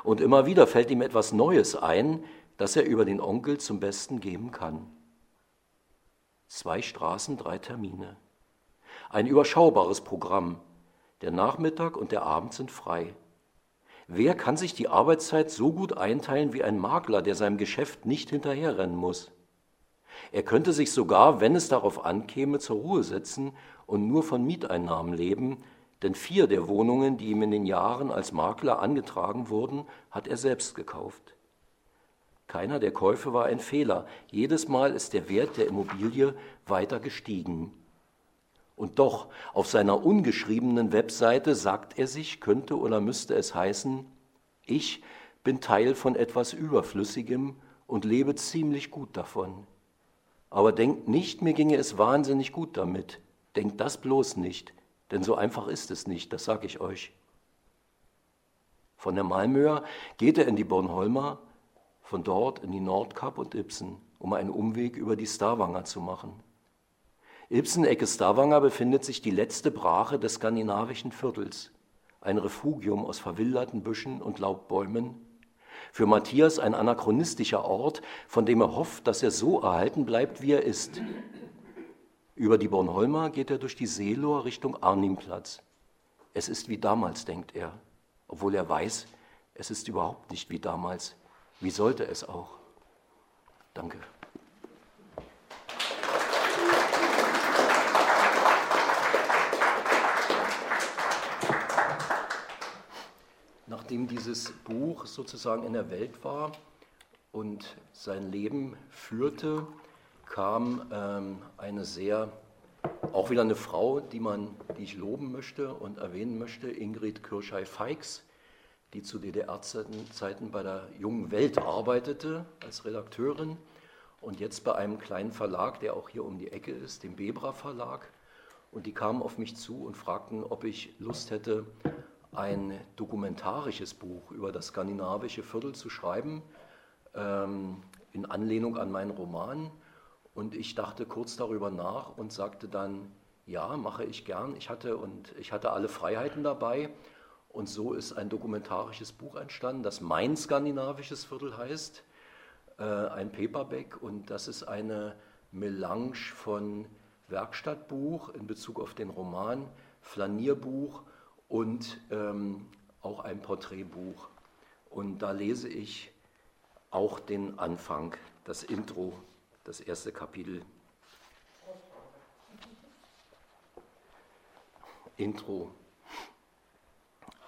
Und immer wieder fällt ihm etwas Neues ein, das er über den Onkel zum Besten geben kann. Zwei Straßen, drei Termine. Ein überschaubares Programm. Der Nachmittag und der Abend sind frei. Wer kann sich die Arbeitszeit so gut einteilen wie ein Makler, der seinem Geschäft nicht hinterherrennen muss? Er könnte sich sogar, wenn es darauf ankäme, zur Ruhe setzen und nur von Mieteinnahmen leben, denn vier der Wohnungen, die ihm in den Jahren als Makler angetragen wurden, hat er selbst gekauft. Keiner der Käufe war ein Fehler. Jedes Mal ist der Wert der Immobilie weiter gestiegen. Und doch, auf seiner ungeschriebenen Webseite sagt er sich, könnte oder müsste es heißen, ich bin Teil von etwas Überflüssigem und lebe ziemlich gut davon. Aber denkt nicht, mir ginge es wahnsinnig gut damit. Denkt das bloß nicht, denn so einfach ist es nicht, das sage ich euch. Von der Malmöer geht er in die Bornholmer von dort in die Nordkap und Ibsen, um einen Umweg über die Stavanger zu machen. Ibsen, Ecke Stavanger, befindet sich die letzte Brache des skandinavischen Viertels, ein Refugium aus verwilderten Büschen und Laubbäumen. Für Matthias ein anachronistischer Ort, von dem er hofft, dass er so erhalten bleibt, wie er ist. Über die Bornholmer geht er durch die Seelohr Richtung Arnimplatz. Es ist wie damals, denkt er, obwohl er weiß, es ist überhaupt nicht wie damals. Wie sollte es auch? Danke. Nachdem dieses Buch sozusagen in der Welt war und sein Leben führte, kam ähm, eine sehr, auch wieder eine Frau, die, man, die ich loben möchte und erwähnen möchte, Ingrid Kirschei-Feix, die zu DDR-Zeiten bei der Jungen Welt arbeitete als Redakteurin und jetzt bei einem kleinen Verlag, der auch hier um die Ecke ist, dem Bebra Verlag. Und die kamen auf mich zu und fragten, ob ich Lust hätte, ein dokumentarisches Buch über das skandinavische Viertel zu schreiben, ähm, in Anlehnung an meinen Roman. Und ich dachte kurz darüber nach und sagte dann, ja, mache ich gern. Ich hatte, und ich hatte alle Freiheiten dabei und so ist ein dokumentarisches Buch entstanden, das Mein skandinavisches Viertel heißt, äh, ein Paperback. Und das ist eine Melange von Werkstattbuch in Bezug auf den Roman Flanierbuch und ähm, auch ein Porträtbuch. Und da lese ich auch den Anfang, das Intro, das erste Kapitel. Intro.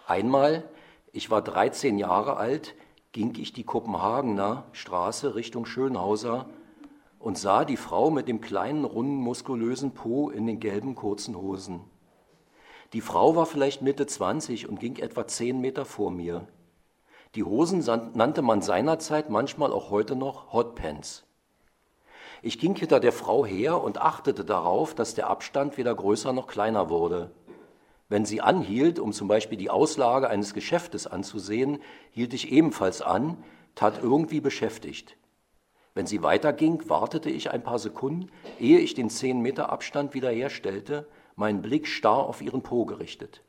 Einmal, ich war 13 Jahre alt, ging ich die Kopenhagener Straße Richtung Schönhauser und sah die Frau mit dem kleinen, runden, muskulösen Po in den gelben kurzen Hosen. Die Frau war vielleicht Mitte 20 und ging etwa 10 Meter vor mir. Die Hosen nannte man seinerzeit, manchmal auch heute noch, Hotpants. Ich ging hinter der Frau her und achtete darauf, dass der Abstand weder größer noch kleiner wurde. Wenn sie anhielt, um zum Beispiel die Auslage eines Geschäftes anzusehen, hielt ich ebenfalls an, tat irgendwie beschäftigt. Wenn sie weiterging, wartete ich ein paar Sekunden, ehe ich den zehn Meter Abstand wiederherstellte, meinen Blick starr auf ihren Po gerichtet.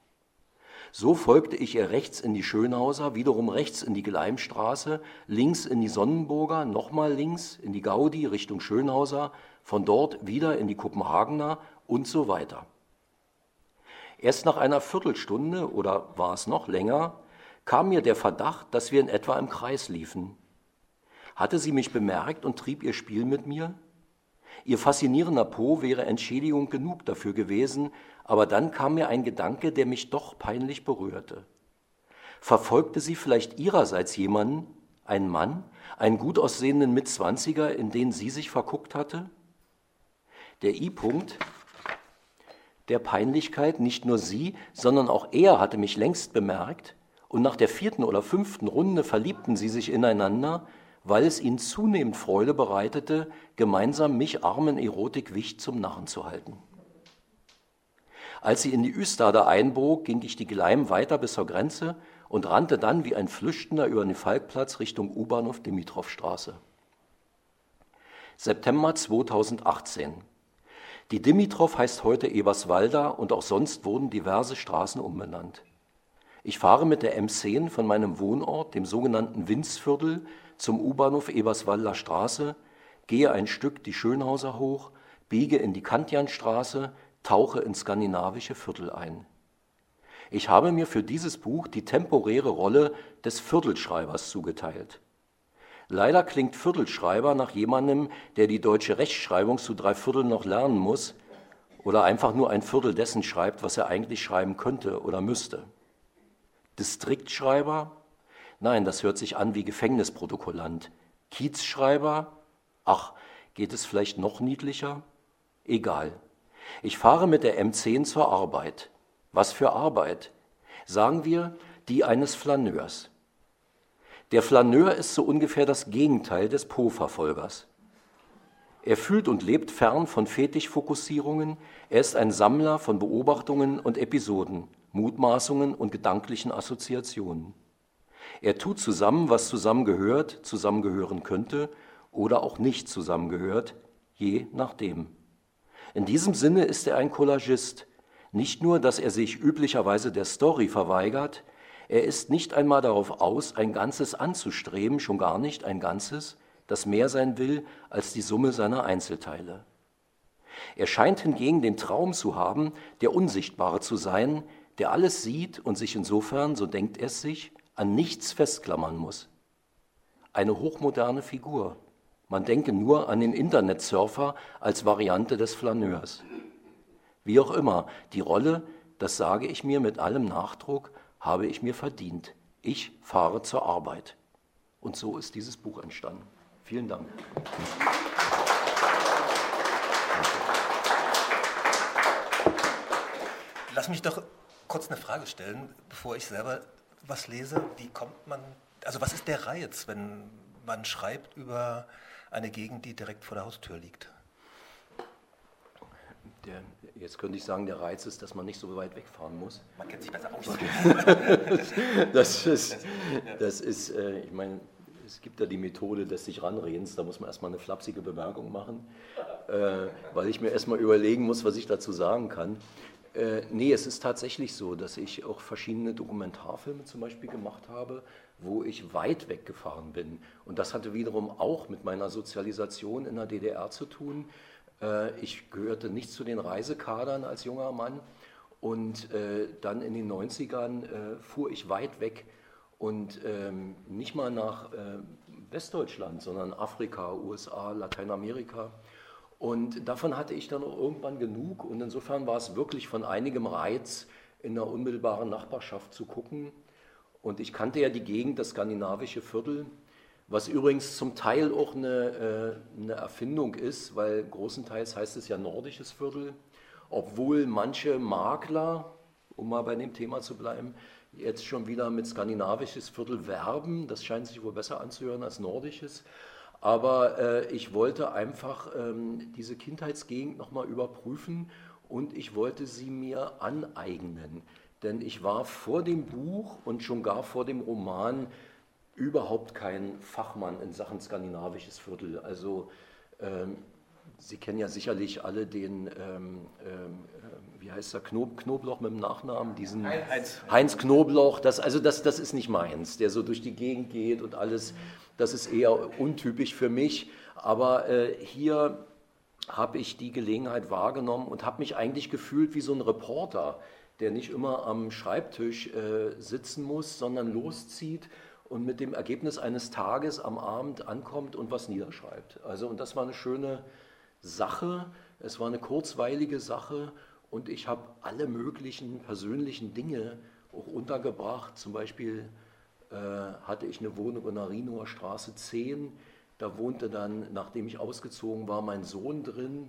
So folgte ich ihr rechts in die Schönhauser, wiederum rechts in die Gleimstraße, links in die Sonnenburger, nochmal links in die Gaudi Richtung Schönhauser, von dort wieder in die Kopenhagener und so weiter. Erst nach einer Viertelstunde oder war es noch länger, kam mir der Verdacht, dass wir in etwa im Kreis liefen. Hatte sie mich bemerkt und trieb ihr Spiel mit mir? Ihr faszinierender Po wäre Entschädigung genug dafür gewesen, aber dann kam mir ein Gedanke, der mich doch peinlich berührte. Verfolgte sie vielleicht ihrerseits jemanden, einen Mann, einen gut aussehenden Mitzwanziger, in den sie sich verguckt hatte? Der I-Punkt der Peinlichkeit, nicht nur sie, sondern auch er hatte mich längst bemerkt, und nach der vierten oder fünften Runde verliebten sie sich ineinander, weil es ihnen zunehmend Freude bereitete, gemeinsam mich armen Erotikwicht zum Narren zu halten. Als sie in die Üstade einbog, ging ich die Gleim weiter bis zur Grenze und rannte dann wie ein Flüchtender über den Falkplatz Richtung U-Bahnhof Dimitrovstraße. September 2018. Die Dimitrov heißt heute Eberswalda und auch sonst wurden diverse Straßen umbenannt. Ich fahre mit der M10 von meinem Wohnort, dem sogenannten Winzviertel, zum U-Bahnhof Eberswalder Straße, gehe ein Stück die Schönhauser hoch, biege in die Kantianstraße, tauche ins skandinavische Viertel ein. Ich habe mir für dieses Buch die temporäre Rolle des Viertelschreibers zugeteilt. Leider klingt Viertelschreiber nach jemandem, der die deutsche Rechtschreibung zu drei Vierteln noch lernen muss oder einfach nur ein Viertel dessen schreibt, was er eigentlich schreiben könnte oder müsste. Distriktschreiber Nein, das hört sich an wie Gefängnisprotokollant. Kiezschreiber? Ach, geht es vielleicht noch niedlicher? Egal. Ich fahre mit der M10 zur Arbeit. Was für Arbeit? Sagen wir, die eines Flaneurs. Der Flaneur ist so ungefähr das Gegenteil des Po-Verfolgers. Er fühlt und lebt fern von Fetischfokussierungen, er ist ein Sammler von Beobachtungen und Episoden, Mutmaßungen und gedanklichen Assoziationen. Er tut zusammen, was zusammengehört, zusammengehören könnte oder auch nicht zusammengehört, je nachdem. In diesem Sinne ist er ein Collagist. Nicht nur, dass er sich üblicherweise der Story verweigert, er ist nicht einmal darauf aus, ein Ganzes anzustreben, schon gar nicht ein Ganzes, das mehr sein will als die Summe seiner Einzelteile. Er scheint hingegen den Traum zu haben, der Unsichtbare zu sein, der alles sieht und sich insofern, so denkt er sich, an nichts festklammern muss. Eine hochmoderne Figur. Man denke nur an den Internetsurfer als Variante des Flaneurs. Wie auch immer, die Rolle, das sage ich mir mit allem Nachdruck, habe ich mir verdient. Ich fahre zur Arbeit. Und so ist dieses Buch entstanden. Vielen Dank. Lass mich doch kurz eine Frage stellen, bevor ich selber was lese, wie kommt man, also was ist der Reiz, wenn man schreibt über eine Gegend, die direkt vor der Haustür liegt? Der, jetzt könnte ich sagen, der Reiz ist, dass man nicht so weit wegfahren muss. Man kennt sich besser aus. das ist, das ist äh, ich meine, es gibt ja die Methode des sich ranredens, da muss man erstmal eine flapsige Bemerkung machen, äh, weil ich mir erstmal überlegen muss, was ich dazu sagen kann. Äh, nee, es ist tatsächlich so, dass ich auch verschiedene Dokumentarfilme zum Beispiel gemacht habe, wo ich weit weggefahren bin. Und das hatte wiederum auch mit meiner Sozialisation in der DDR zu tun. Äh, ich gehörte nicht zu den Reisekadern als junger Mann Und äh, dann in den 90ern äh, fuhr ich weit weg und ähm, nicht mal nach Westdeutschland, sondern Afrika, USA, Lateinamerika. Und davon hatte ich dann irgendwann genug. Und insofern war es wirklich von einigem Reiz, in der unmittelbaren Nachbarschaft zu gucken. Und ich kannte ja die Gegend, das skandinavische Viertel, was übrigens zum Teil auch eine, äh, eine Erfindung ist, weil großenteils heißt es ja nordisches Viertel obwohl manche Makler, um mal bei dem Thema zu bleiben, jetzt schon wieder mit skandinavisches Viertel werben. Das scheint sich wohl besser anzuhören als nordisches. Aber äh, ich wollte einfach ähm, diese Kindheitsgegend nochmal überprüfen und ich wollte sie mir aneignen. Denn ich war vor dem Buch und schon gar vor dem Roman überhaupt kein Fachmann in Sachen skandinavisches Viertel. Also ähm, Sie kennen ja sicherlich alle den, ähm, ähm, wie heißt der, Knob, Knobloch mit dem Nachnamen, diesen Heinz, Heinz Knobloch. Das, also das, das ist nicht meins, der so durch die Gegend geht und alles. Das ist eher untypisch für mich. Aber äh, hier habe ich die Gelegenheit wahrgenommen und habe mich eigentlich gefühlt wie so ein Reporter, der nicht immer am Schreibtisch äh, sitzen muss, sondern loszieht und mit dem Ergebnis eines Tages am Abend ankommt und was niederschreibt. Also und das war eine schöne Sache, es war eine kurzweilige Sache und ich habe alle möglichen persönlichen Dinge auch untergebracht. Zum Beispiel äh, hatte ich eine Wohnung in der Rienuer Straße 10. Da wohnte dann, nachdem ich ausgezogen war, mein Sohn drin.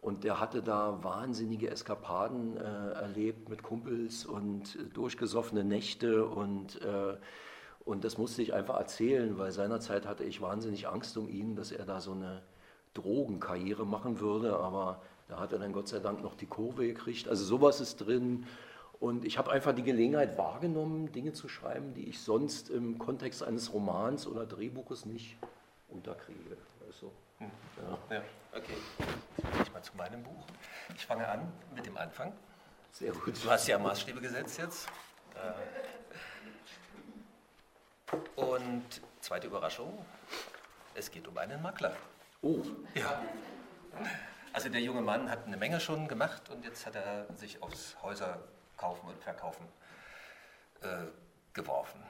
Und der hatte da wahnsinnige Eskapaden äh, erlebt mit Kumpels und äh, durchgesoffene Nächte. Und, äh, und das musste ich einfach erzählen, weil seinerzeit hatte ich wahnsinnig Angst um ihn, dass er da so eine Drogenkarriere machen würde, aber da hat er dann Gott sei Dank noch die Kurve gekriegt. Also sowas ist drin. Und ich habe einfach die Gelegenheit wahrgenommen, Dinge zu schreiben, die ich sonst im Kontext eines Romans oder Drehbuches nicht unterkriege. Also, hm. ja. ja. okay. Jetzt komme ich mal zu meinem Buch. Ich fange an mit dem Anfang. Sehr gut. Du hast ja Maßstäbe gesetzt jetzt. Äh, und zweite Überraschung, es geht um einen Makler. Oh. Ja. Also der junge Mann hat eine Menge schon gemacht und jetzt hat er sich aufs Häuserkaufen und Verkaufen äh, geworfen.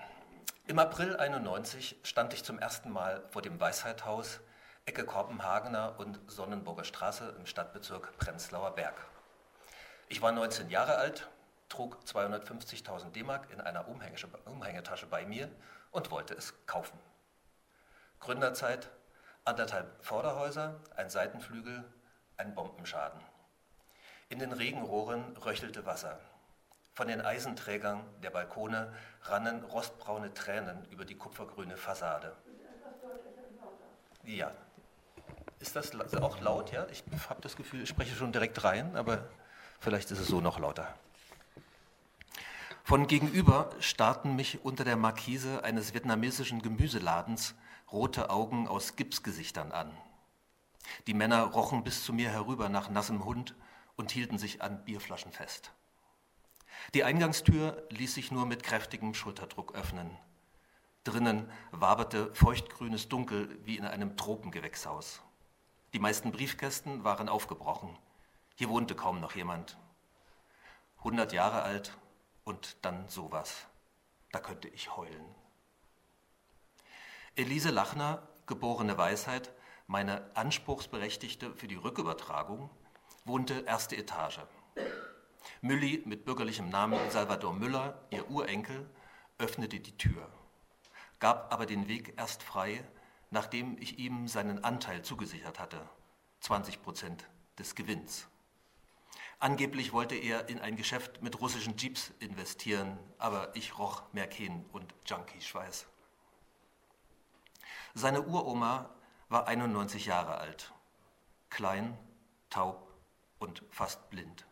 Im April 91 stand ich zum ersten Mal vor dem Weisheithaus, Ecke Korpenhagener und Sonnenburger Straße im Stadtbezirk Prenzlauer Berg. Ich war 19 Jahre alt, trug 250.000 D-Mark in einer Umhängetasche bei mir und wollte es kaufen. Gründerzeit anderthalb Vorderhäuser, ein Seitenflügel, ein Bombenschaden. In den Regenrohren röchelte Wasser. Von den Eisenträgern der Balkone rannen rostbraune Tränen über die kupfergrüne Fassade. Ja. Ist das auch laut? Ja, ich habe das Gefühl, ich spreche schon direkt rein, aber vielleicht ist es so noch lauter. Von gegenüber starrten mich unter der Markise eines vietnamesischen Gemüseladens rote Augen aus Gipsgesichtern an. Die Männer rochen bis zu mir herüber nach nassem Hund und hielten sich an Bierflaschen fest. Die Eingangstür ließ sich nur mit kräftigem Schulterdruck öffnen. Drinnen waberte feuchtgrünes Dunkel wie in einem Tropengewächshaus. Die meisten Briefkästen waren aufgebrochen. Hier wohnte kaum noch jemand. Hundert Jahre alt und dann sowas. Da könnte ich heulen. Elise Lachner, geborene Weisheit, meine Anspruchsberechtigte für die Rückübertragung, wohnte erste Etage. Mülli mit bürgerlichem Namen Salvador Müller, ihr Urenkel, öffnete die Tür, gab aber den Weg erst frei, nachdem ich ihm seinen Anteil zugesichert hatte, 20 Prozent des Gewinns. Angeblich wollte er in ein Geschäft mit russischen Jeeps investieren, aber ich roch Merken und Junkie-Schweiß. Seine Uroma war 91 Jahre alt, klein, taub und fast blind.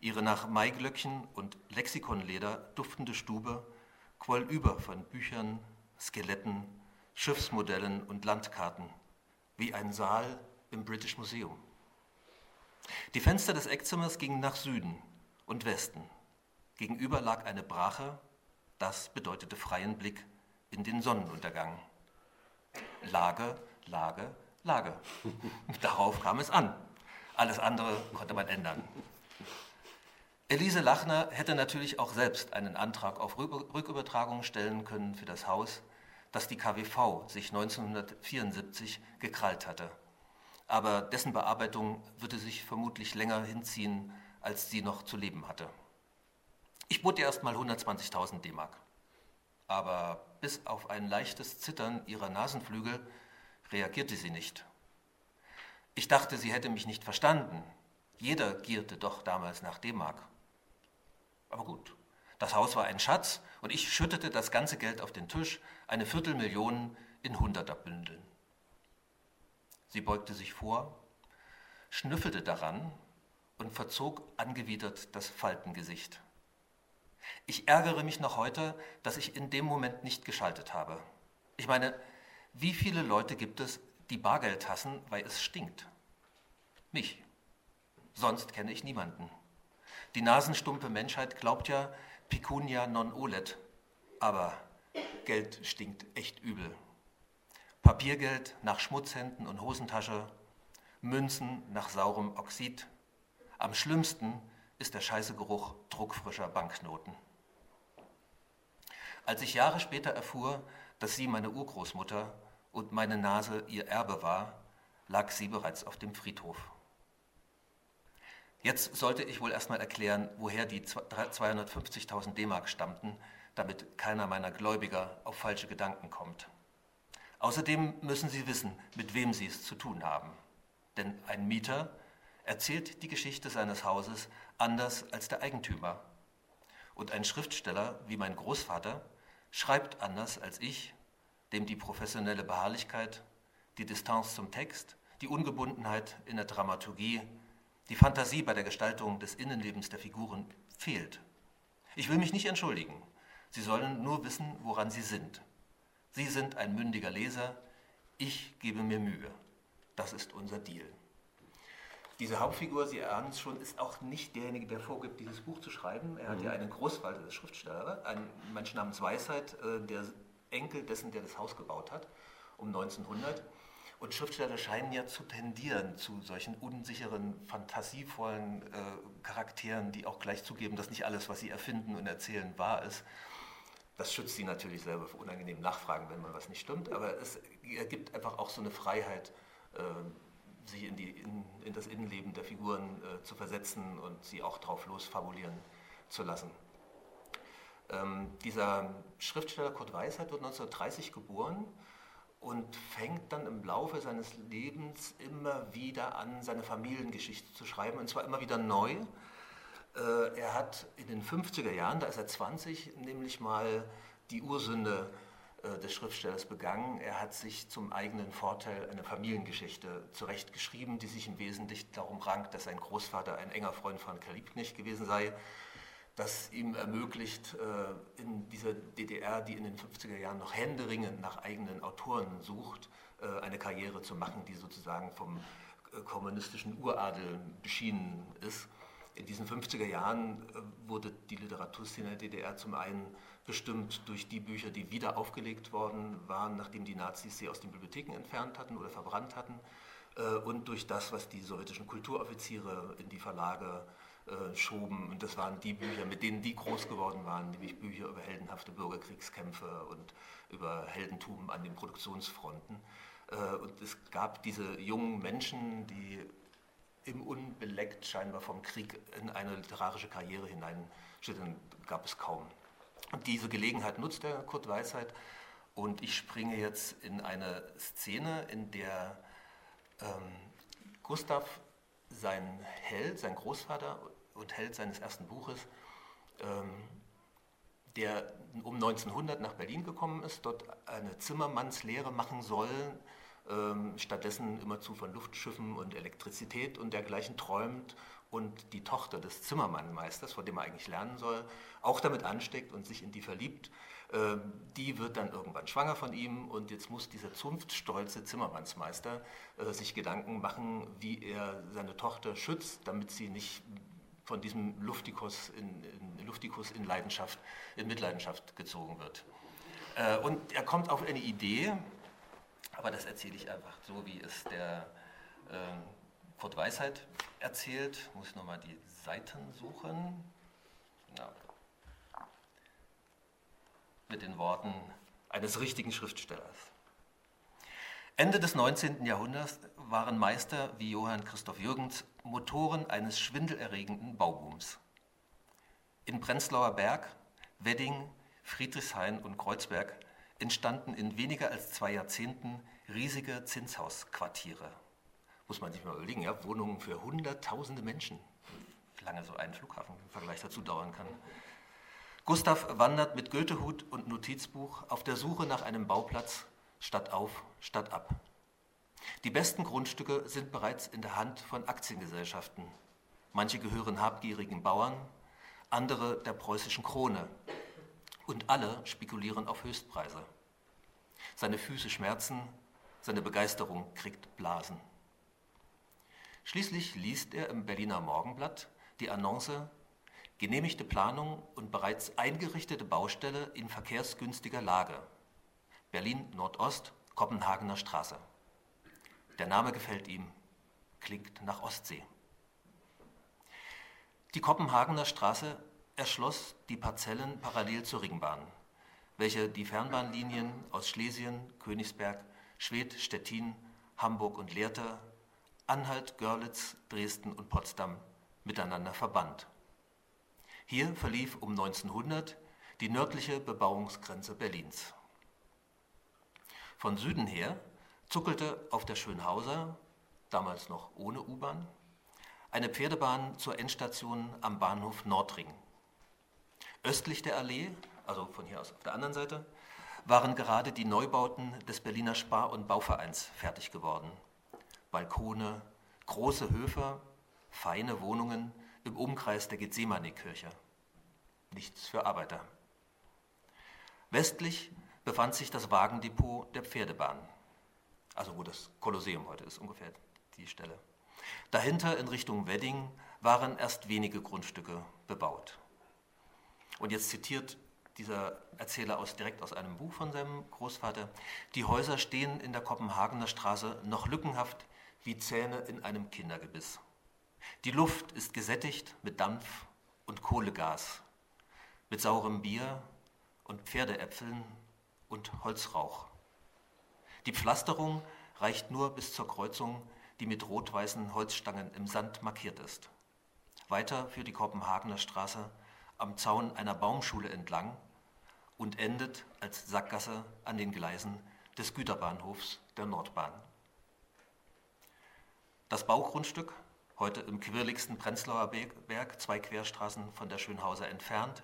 Ihre nach Maiglöckchen und Lexikonleder duftende Stube quoll über von Büchern, Skeletten, Schiffsmodellen und Landkarten, wie ein Saal im British Museum. Die Fenster des Eckzimmers gingen nach Süden und Westen. Gegenüber lag eine Brache, das bedeutete freien Blick in den Sonnenuntergang. Lage, Lage, Lage. Darauf kam es an. Alles andere konnte man ändern. Elise Lachner hätte natürlich auch selbst einen Antrag auf Rückübertragung stellen können für das Haus, das die KWV sich 1974 gekrallt hatte. Aber dessen Bearbeitung würde sich vermutlich länger hinziehen, als sie noch zu leben hatte. Ich bot ihr erst mal 120.000 D-Mark. Aber bis auf ein leichtes Zittern ihrer Nasenflügel reagierte sie nicht. Ich dachte, sie hätte mich nicht verstanden. Jeder gierte doch damals nach D-Mark. Aber gut, das Haus war ein Schatz und ich schüttete das ganze Geld auf den Tisch, eine Viertelmillion in Hunderterbündeln. Sie beugte sich vor, schnüffelte daran und verzog angewidert das Faltengesicht. Ich ärgere mich noch heute, dass ich in dem Moment nicht geschaltet habe. Ich meine, wie viele Leute gibt es, die Bargeld hassen, weil es stinkt? Mich. Sonst kenne ich niemanden. Die nasenstumpe Menschheit glaubt ja, Picunia non olet. Aber Geld stinkt echt übel. Papiergeld nach Schmutzhänden und Hosentasche, Münzen nach saurem Oxid. Am schlimmsten ist der scheiße Geruch druckfrischer Banknoten. Als ich Jahre später erfuhr, dass sie meine Urgroßmutter und meine Nase ihr Erbe war, lag sie bereits auf dem Friedhof. Jetzt sollte ich wohl erstmal erklären, woher die 250.000 D-Mark stammten, damit keiner meiner Gläubiger auf falsche Gedanken kommt. Außerdem müssen Sie wissen, mit wem Sie es zu tun haben. Denn ein Mieter erzählt die Geschichte seines Hauses anders als der Eigentümer. Und ein Schriftsteller wie mein Großvater schreibt anders als ich, dem die professionelle Beharrlichkeit, die Distanz zum Text, die Ungebundenheit in der Dramaturgie die Fantasie bei der Gestaltung des Innenlebens der Figuren fehlt. Ich will mich nicht entschuldigen. Sie sollen nur wissen, woran Sie sind. Sie sind ein mündiger Leser. Ich gebe mir Mühe. Das ist unser Deal. Diese Hauptfigur, Sie ahnen es schon, ist auch nicht derjenige, der vorgibt, dieses Buch zu schreiben. Er hat mhm. ja einen Großvater, der Schriftsteller, einen Menschen namens Weisheit, äh, der Enkel dessen, der das Haus gebaut hat, um 1900. Und Schriftsteller scheinen ja zu tendieren zu solchen unsicheren, fantasievollen äh, Charakteren, die auch gleich zugeben, dass nicht alles, was sie erfinden und erzählen, wahr ist. Das schützt sie natürlich selber vor unangenehmen Nachfragen, wenn mal was nicht stimmt, aber es ergibt einfach auch so eine Freiheit, äh, sich in, die, in, in, das Innenleben der Figuren äh, zu versetzen und sie auch drauf losfabulieren zu lassen. Ähm, dieser Schriftsteller Kurt Weisheit wird 1930 geboren und fängt dann im Laufe seines Lebens immer wieder an, seine Familiengeschichte zu schreiben, und zwar immer wieder neu. Äh, er hat in den 50er Jahren, da ist er 20, nämlich mal die Ursünde äh, des Schriftstellers begangen. Er hat sich zum eigenen Vorteil eine Familiengeschichte zurechtgeschrieben, die sich im Wesentlichen darum rankt, dass sein Großvater ein enger Freund von Karl Liebknecht gewesen sei das ihm ermöglicht, äh, in dieser DDR, die in den 50er Jahren noch händeringend nach eigenen Autoren sucht, eine Karriere zu machen, die sozusagen vom kommunistischen Uradel beschienen ist. In diesen 50er Jahren wurde die Literaturszene der DDR zum einen bestimmt durch die Bücher, die wieder aufgelegt worden waren, nachdem die Nazis sie aus den Bibliotheken entfernt hatten oder verbrannt hatten, und durch das, was die sowjetischen Kulturoffiziere in die Verlage äh, schoben. Und das waren die Bücher, mit denen die groß geworden waren, nämlich Bücher über heldenhafte Bürgerkriegskämpfe und über Heldentum an den Produktionsfronten. Äh, und es gab diese jungen Menschen, die im Unbeleckt scheinbar vom Krieg in eine literarische Karriere hineinschütteln, gab es kaum. Und diese Gelegenheit nutzt der Kurt Weisheit und ich springe jetzt in eine Szene, in der ähm, Gustav sein Held, sein Großvater und Held seines ersten Buches, ähm, der um 1900 nach Berlin gekommen ist, dort eine Zimmermannslehre machen soll, stattdessen immerzu von Luftschiffen und Elektrizität und dergleichen träumt und die Tochter des Zimmermannmeisters, von dem er eigentlich lernen soll, auch damit ansteckt und sich in die verliebt. Ähm, die wird dann irgendwann schwanger von ihm und jetzt muss dieser zunftstolze Zimmermannsmeister äh, sich Gedanken machen, wie er seine Tochter schützt, damit sie nicht von diesem Luftikus in, in, Luftikus in Leidenschaft, in Mitleidenschaft gezogen wird. Äh, und er kommt auf eine Idee, aber das erzähle ich einfach so, wie es der äh, Kurt Weisheit erzählt. Muss ich nochmal die Seiten suchen. Ja. Mit den Worten eines richtigen Schriftstellers. Ende des 19. Jahrhunderts waren Meister wie Johann Christoph Jürgens Motoren eines schwindelerregenden Baubooms. In Prenzlauer Berg, Wedding, Friedrichshain und Kreuzberg entstanden in weniger als zwei Jahrzehnten riesige Zinshausquartiere. Muss man sich mal überlegen, ja? Wohnungen für hunderttausende Menschen. Wie lange so ein Flughafen im Vergleich dazu dauern kann. Gustav wandert mit Goethehut und Notizbuch auf der Suche nach einem Bauplatz statt auf, statt ab. Die besten Grundstücke sind bereits in der Hand von Aktiengesellschaften. Manche gehören habgierigen Bauern, andere der preußischen Krone. Und alle spekulieren auf Höchstpreise. Seine Füße schmerzen, seine Begeisterung kriegt Blasen. Schließlich liest er im Berliner Morgenblatt die Annonce Genehmigte Planung und bereits eingerichtete Baustelle in verkehrsgünstiger Lage. Berlin Nordost, Kopenhagener Straße. Der Name gefällt ihm, klingt nach Ostsee. Die Kopenhagener Straße erschloss die Parzellen parallel zur Ringbahn, welche die Fernbahnlinien aus Schlesien, Königsberg, Schwedt, Stettin, Hamburg und Lehrte, Anhalt, Görlitz, Dresden und Potsdam miteinander verband. Hier verlief um 1900 die nördliche Bebauungsgrenze Berlins. Von Süden her zuckelte auf der Schönhauser, damals noch ohne U-Bahn, eine Pferdebahn zur Endstation am Bahnhof Nordring. Östlich der Allee, also von hier aus auf der anderen Seite, waren gerade die Neubauten des Berliner Spar- und Bauvereins fertig geworden. Balkone, große Höfe, feine Wohnungen im Umkreis der Gethsemane-Kirche. Nichts für Arbeiter. Westlich befand sich das Wagendepot der Pferdebahn, also wo das Kolosseum heute ist, ungefähr die Stelle. Dahinter in Richtung Wedding waren erst wenige Grundstücke bebaut. Und jetzt zitiert dieser Erzähler aus, direkt aus einem Buch von seinem Großvater. Die Häuser stehen in der Kopenhagener Straße noch lückenhaft wie Zähne in einem Kindergebiss. Die Luft ist gesättigt mit Dampf und Kohlegas, mit saurem Bier und Pferdeäpfeln und Holzrauch. Die Pflasterung reicht nur bis zur Kreuzung, die mit rot-weißen Holzstangen im Sand markiert ist. Weiter führt die Kopenhagener Straße am Zaun einer Baumschule entlang und endet als Sackgasse an den Gleisen des Güterbahnhofs der Nordbahn. Das Baugrundstück heute im quirligsten Prenzlauer Berg, zwei Querstraßen von der Schönhauser entfernt,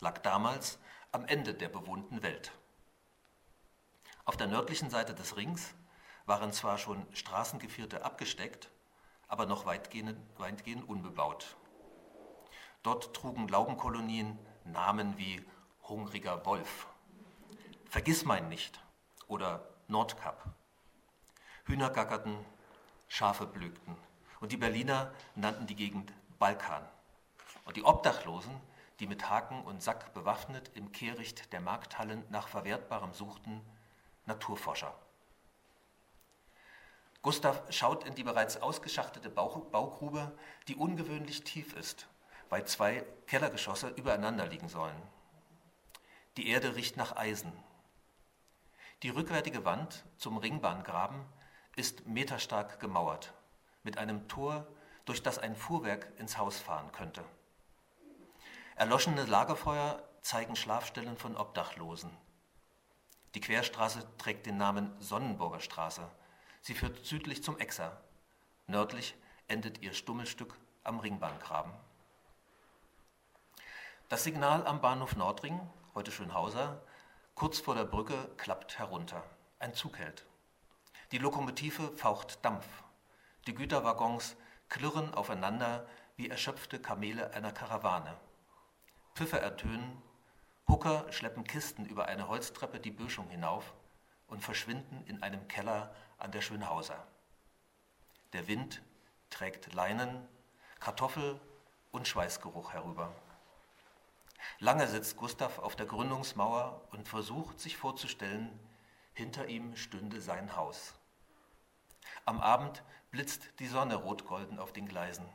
lag damals am Ende der bewohnten Welt. Auf der nördlichen Seite des Rings waren zwar schon Straßengevierte abgesteckt, aber noch weitgehend, weitgehend unbebaut. Dort trugen Laubenkolonien Namen wie Hungriger Wolf, Vergissmein nicht oder Nordkap. Hühner gackerten, Schafe blökten und die Berliner nannten die Gegend Balkan. Und die Obdachlosen, die mit Haken und Sack bewaffnet im Kehricht der Markthallen nach Verwertbarem suchten, Naturforscher. Gustav schaut in die bereits ausgeschachtete Baugrube, die ungewöhnlich tief ist, weil zwei Kellergeschosse übereinander liegen sollen. Die Erde riecht nach Eisen. Die rückwärtige Wand zum Ringbahngraben ist meterstark gemauert mit einem Tor, durch das ein Fuhrwerk ins Haus fahren könnte. Erloschene Lagerfeuer zeigen Schlafstellen von Obdachlosen. Die Querstraße trägt den Namen Sonnenburger Straße. Sie führt südlich zum Exer. Nördlich endet ihr Stummelstück am Ringbahngraben. Das Signal am Bahnhof Nordring, heute Schönhauser, kurz vor der Brücke klappt herunter. Ein Zug hält. Die Lokomotive faucht Dampf die Güterwaggons klirren aufeinander wie erschöpfte Kamele einer Karawane. Pfiffe ertönen, Hucker schleppen Kisten über eine Holztreppe die Böschung hinauf und verschwinden in einem Keller an der Schönhauser. Der Wind trägt Leinen, Kartoffel und Schweißgeruch herüber. Lange sitzt Gustav auf der Gründungsmauer und versucht sich vorzustellen, hinter ihm stünde sein Haus. Am Abend blitzt die Sonne rotgolden auf den Gleisen.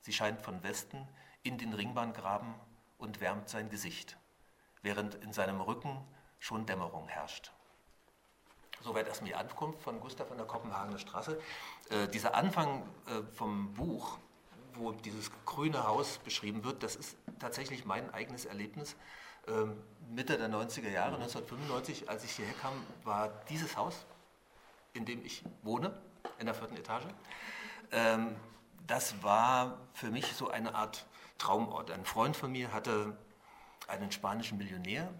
Sie scheint von Westen in den Ringbahngraben und wärmt sein Gesicht, während in seinem Rücken schon Dämmerung herrscht. Soweit erstmal die Ankunft von Gustav an der Kopenhagener Straße. Äh, dieser Anfang äh, vom Buch, wo dieses grüne Haus beschrieben wird, das ist tatsächlich mein eigenes Erlebnis. Ähm, Mitte der 90er Jahre, 1995, als ich hierher kam, war dieses Haus, in dem ich wohne, in der vierten Etage. Ähm, das war für mich so eine Art Traumort. Ein Freund von mir hatte einen spanischen Millionär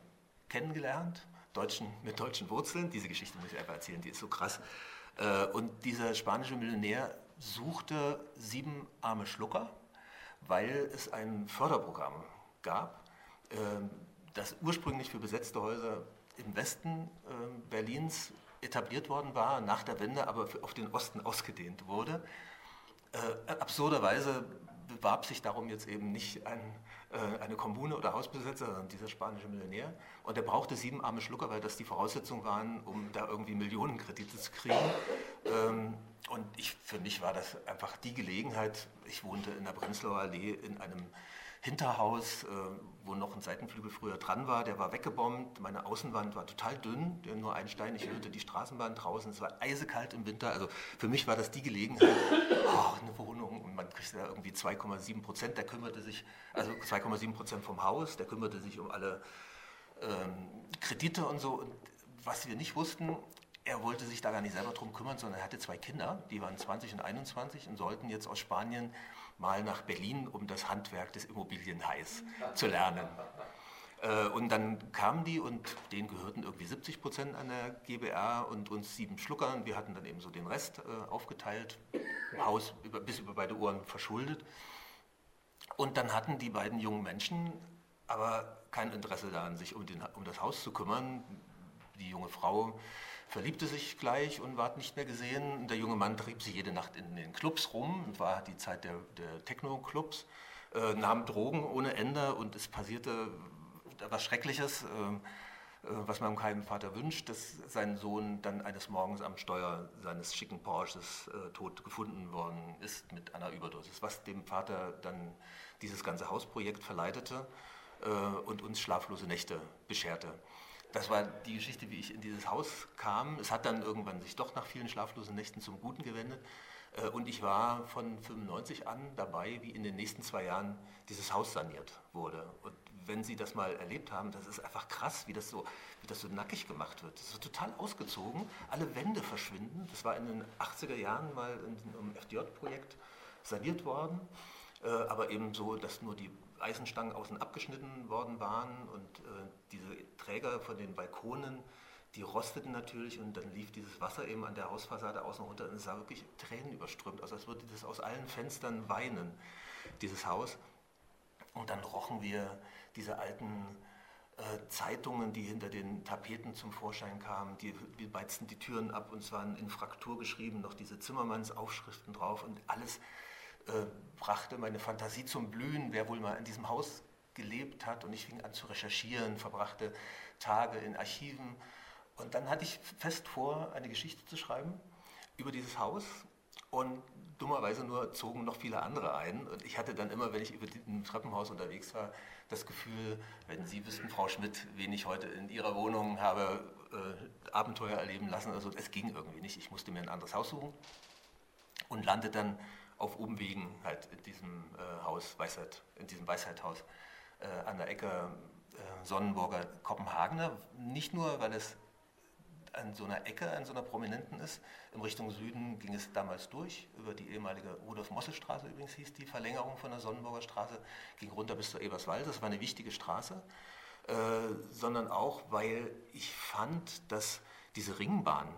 kennengelernt, Deutschen, mit deutschen Wurzeln. Diese Geschichte muss ich einfach erzählen, die ist so krass. Äh, und dieser spanische Millionär suchte sieben arme Schlucker, weil es ein Förderprogramm gab, ähm, das ursprünglich für besetzte Häuser im Westen ähm, Berlins etabliert worden war, nach der Wende aber auf den Osten ausgedehnt wurde. Äh, absurderweise bewarb sich darum jetzt eben nicht ein, äh, eine Kommune oder Hausbesetzer, sondern dieser spanische Millionär. Und er brauchte sieben arme Schlucker, weil das die Voraussetzungen waren, um da irgendwie Millionenkredite zu kriegen. Ähm, und ich, für mich war das einfach die Gelegenheit. Ich wohnte in der Prenzlauer Allee in einem Hinterhaus, äh, wo noch ein Seitenflügel früher dran war, der war weggebombt. Meine Außenwand war total dünn, nur ein Stein. Ich hörte die Straßenbahn draußen. Es war eisekalt im Winter. Also für mich war das die Gelegenheit, oh, eine Wohnung. Und man kriegte da irgendwie 2,7 Prozent. Der kümmerte sich, also 2,7 Prozent vom Haus, der kümmerte sich um alle ähm, Kredite und so. Und was wir nicht wussten, er wollte sich da gar nicht selber drum kümmern, sondern er hatte zwei Kinder, die waren 20 und 21 und sollten jetzt aus Spanien mal nach Berlin, um das Handwerk des Immobilienhais zu lernen. Äh, und dann kamen die und denen gehörten irgendwie 70 Prozent an der GBR und uns sieben Schlucker. Und wir hatten dann eben so den Rest äh, aufgeteilt, Haus bis über beide Ohren verschuldet. Und dann hatten die beiden jungen Menschen aber kein Interesse daran, sich um, den, um das Haus zu kümmern. Die junge Frau verliebte sich gleich und ward nicht mehr gesehen. Der junge Mann trieb sich jede Nacht in den Clubs rum, war die Zeit der, der Techno-Clubs, äh, nahm Drogen ohne Ende und es passierte was Schreckliches, äh, äh, was man keinem Vater wünscht, dass sein Sohn dann eines Morgens am Steuer seines schicken Porsches äh, tot gefunden worden ist mit einer Überdosis, was dem Vater dann dieses ganze Hausprojekt verleitete äh, und uns schlaflose Nächte bescherte das war die Geschichte, wie ich in dieses Haus kam. Es hat dann irgendwann sich doch nach vielen schlaflosen Nächten zum Guten gewendet. Äh, und ich war von 95 an dabei, wie in den nächsten zwei Jahren dieses Haus saniert wurde. Und wenn Sie das mal erlebt haben, das ist einfach krass, wie das so, wie das so nackig gemacht wird. Das ist total ausgezogen. Alle Wände verschwinden. Das war in den 80er Jahren mal im FDJ-Projekt saniert worden. Äh, aber eben so, dass nur die Eisenstangen außen abgeschnitten worden waren und äh, diese Träger von den Balkonen, die rosteten natürlich und dann lief dieses Wasser eben an der Hausfassade außen runter und es sah wirklich Tränen überströmt aus, als würde das aus allen Fenstern weinen, dieses Haus. Und dann rochen wir diese alten äh, Zeitungen, die hinter den Tapeten zum Vorschein kamen, die, wir beizten die Türen ab und es waren in Fraktur geschrieben, noch diese Zimmermannsaufschriften drauf und alles äh, brachte meine Fantasie zum Blühen, wer wohl mal in diesem Haus gelebt hat. Und ich fing an zu recherchieren, verbrachte Tage in Archiven. Und dann hatte ich fest vor, eine Geschichte zu schreiben über dieses Haus. Und dummerweise nur zogen noch viele andere ein. Und ich hatte dann immer, wenn ich über ein Treppenhaus unterwegs war, das Gefühl, wenn Sie wüssten, Frau Schmidt, wen ich heute in Ihrer Wohnung habe äh, Abenteuer erleben lassen, also es ging irgendwie nicht. Ich musste mir ein anderes Haus suchen und landete dann auf Umwegen halt in diesem äh, Haus, Weisheit, in diesem Weisheithaus äh, an der Ecke äh, Sonnenburger Kopenhagener. Nicht nur, weil es an so einer Ecke, an so einer prominenten ist. In Richtung Süden ging es damals durch, über die ehemalige Rudolf-Mosse-Straße übrigens hieß die Verlängerung von der Sonnenburger Straße, ging runter bis zur Eberswalde. Das war eine wichtige Straße, äh, sondern auch, weil ich fand, dass diese Ringbahn,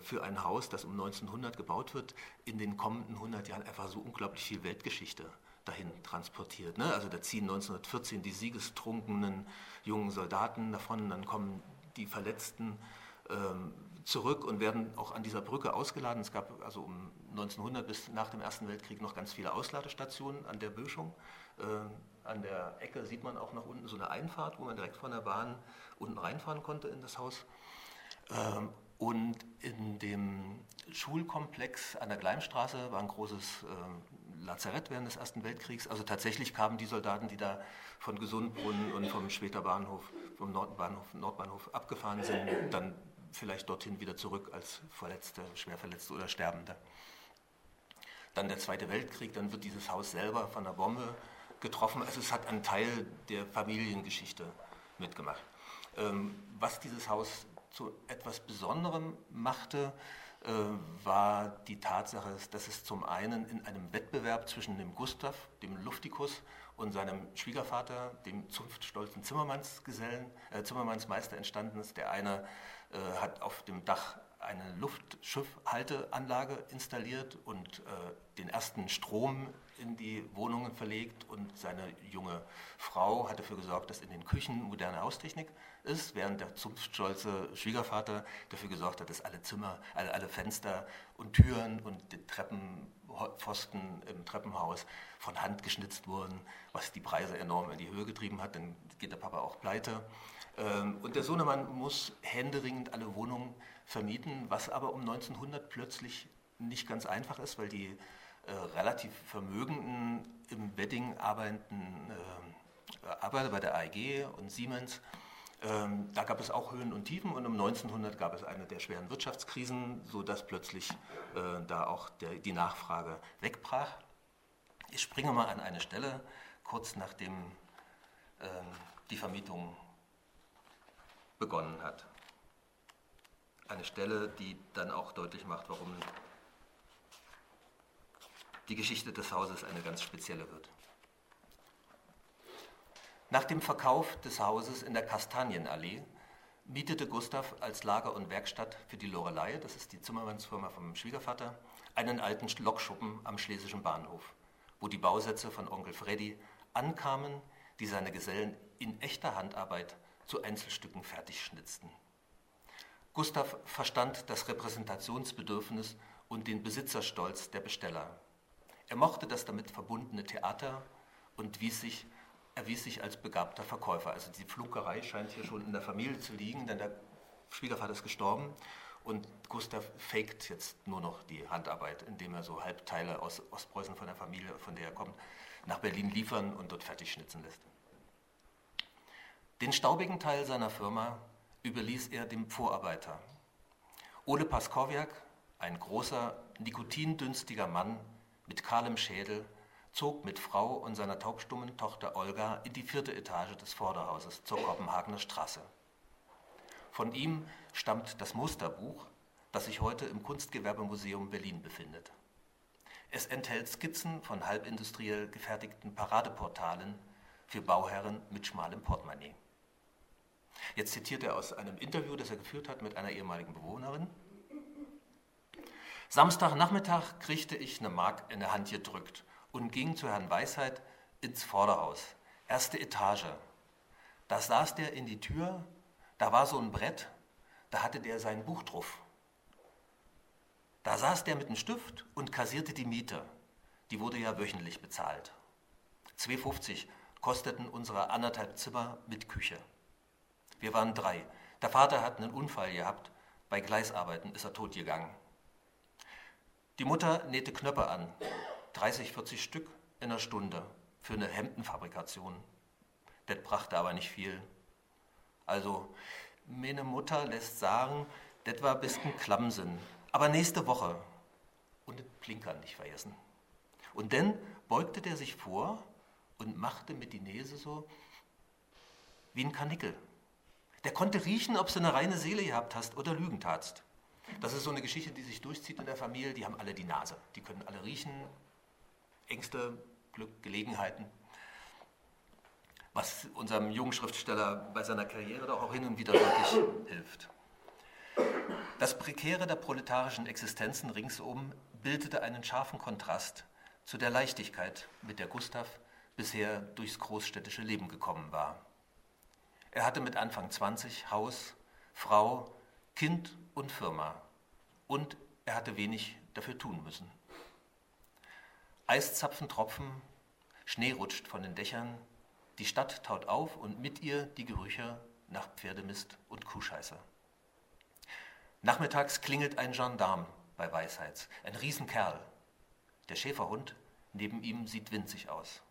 für ein Haus, das um 1900 gebaut wird, in den kommenden 100 Jahren einfach so unglaublich viel Weltgeschichte dahin transportiert. Ne? Also da ziehen 1914 die siegestrunkenen jungen Soldaten davon, dann kommen die Verletzten ähm, zurück und werden auch an dieser Brücke ausgeladen. Es gab also um 1900 bis nach dem Ersten Weltkrieg noch ganz viele Ausladestationen an der Böschung. Äh, an der Ecke sieht man auch nach unten so eine Einfahrt, wo man direkt von der Bahn unten reinfahren konnte in das Haus. Ähm, und in dem Schulkomplex an der Gleimstraße war ein großes äh, Lazarett während des Ersten Weltkriegs. Also tatsächlich kamen die Soldaten, die da von Gesundbrunnen und vom Schweter Bahnhof, vom Nordbahnhof, Nordbahnhof abgefahren sind, dann vielleicht dorthin wieder zurück als Verletzte, Schwerverletzte oder Sterbende. Dann der Zweite Weltkrieg, dann wird dieses Haus selber von einer Bombe getroffen. Also es hat einen Teil der Familiengeschichte mitgemacht. Ähm, was dieses Haus zu etwas Besonderem machte, äh, war die Tatsache, dass es zum einen in einem Wettbewerb zwischen dem Gustav, dem Luftikus, und seinem Schwiegervater, dem zunftstolzen Zimmermannsgesellen, äh, Zimmermannsmeister entstanden ist. Der eine äh, hat auf dem Dach eine Luftschiffhalteanlage installiert und äh, den ersten Strom in die Wohnungen verlegt und seine junge Frau hat dafür gesorgt, dass in den Küchen moderne Haustechnik ist, während der zunftstolze Schwiegervater dafür gesorgt hat, dass alle Zimmer, alle, alle Fenster und Türen und die Treppenpfosten im Treppenhaus von Hand geschnitzt wurden, was die Preise enorm in die Höhe getrieben hat, dann geht der Papa auch pleite. Ähm, und der Sohnemann muss händeringend alle Wohnungen vermieten, was aber um 1900 plötzlich nicht ganz einfach ist, weil die äh, relativ vermögenden im Wedding arbeitenden äh, Arbeiter bei der AEG und Siemens ähm, da gab es auch Höhen und Tiefen und um 1900 gab es eine der schweren Wirtschaftskrisen, sodass plötzlich äh, da auch der, die Nachfrage wegbrach. Ich springe mal an eine Stelle, kurz nachdem äh, die Vermietung begonnen hat. Eine Stelle, die dann auch deutlich macht, warum die Geschichte des Hauses eine ganz spezielle wird. Nach dem Verkauf des Hauses in der Kastanienallee mietete Gustav als Lager und Werkstatt für die Lorelei, das ist die Zimmermannsfirma vom Schwiegervater, einen alten Lokschuppen am Schlesischen Bahnhof, wo die Bausätze von Onkel Freddy ankamen, die seine Gesellen in echter Handarbeit zu Einzelstücken fertigschnitzten. Gustav verstand das Repräsentationsbedürfnis und den Besitzerstolz der Besteller. Er mochte das damit verbundene Theater und wies sich erwies sich als begabter Verkäufer. Also die Fluggerei scheint hier schon in der Familie zu liegen, denn der Schwiegervater ist gestorben und Gustav faked jetzt nur noch die Handarbeit, indem er so Halbteile aus Ostpreußen von der Familie, von der er kommt, nach Berlin liefern und dort fertig schnitzen lässt. Den staubigen Teil seiner Firma überließ er dem Vorarbeiter. Ole Paskowiak, ein großer, nikotindünstiger Mann mit kahlem Schädel, zog mit Frau und seiner taubstummen Tochter Olga in die vierte Etage des Vorderhauses zur Kopenhagener Straße. Von ihm stammt das Musterbuch, das sich heute im Kunstgewerbemuseum Berlin befindet. Es enthält Skizzen von halbindustriell gefertigten Paradeportalen für Bauherren mit schmalem Portemonnaie. Jetzt zitiert er aus einem Interview, das er geführt hat mit einer ehemaligen Bewohnerin. Samstagnachmittag kriegte ich eine Mark in der Hand gedrückt und ging zu Herrn Weisheit ins Vorderhaus, erste Etage. Da saß der in die Tür, da war so ein Brett, da hatte der sein Buch drauf. Da saß der mit einem Stift und kassierte die Miete. Die wurde ja wöchentlich bezahlt. 2,50 kosteten unsere anderthalb Zimmer mit Küche. Wir waren drei. Der Vater hat einen Unfall gehabt. Bei Gleisarbeiten ist er totgegangen. Die Mutter nähte Knöpfe an. 30, 40 Stück in einer Stunde für eine Hemdenfabrikation. Das brachte aber nicht viel. Also, meine Mutter lässt sagen, das war ein bisschen Klammsinn. Aber nächste Woche. Und das Plinkern nicht vergessen. Und dann beugte der sich vor und machte mit die Nase so wie ein Kanickel. Der konnte riechen, ob du eine reine Seele gehabt hast oder Lügen tatst. Das ist so eine Geschichte, die sich durchzieht in der Familie. Die haben alle die Nase. Die können alle riechen, Ängste, Glück, Gelegenheiten, was unserem jungen Schriftsteller bei seiner Karriere doch auch hin und wieder wirklich hilft. Das Prekäre der proletarischen Existenzen ringsum bildete einen scharfen Kontrast zu der Leichtigkeit, mit der Gustav bisher durchs großstädtische Leben gekommen war. Er hatte mit Anfang 20 Haus, Frau, Kind und Firma und er hatte wenig dafür tun müssen. Eiszapfen tropfen, Schnee rutscht von den Dächern, die Stadt taut auf und mit ihr die Gerüche nach Pferdemist und Kuhscheiße. Nachmittags klingelt ein Gendarm bei Weisheits, ein Riesenkerl. Der Schäferhund Neben ihm sieht winzig aus.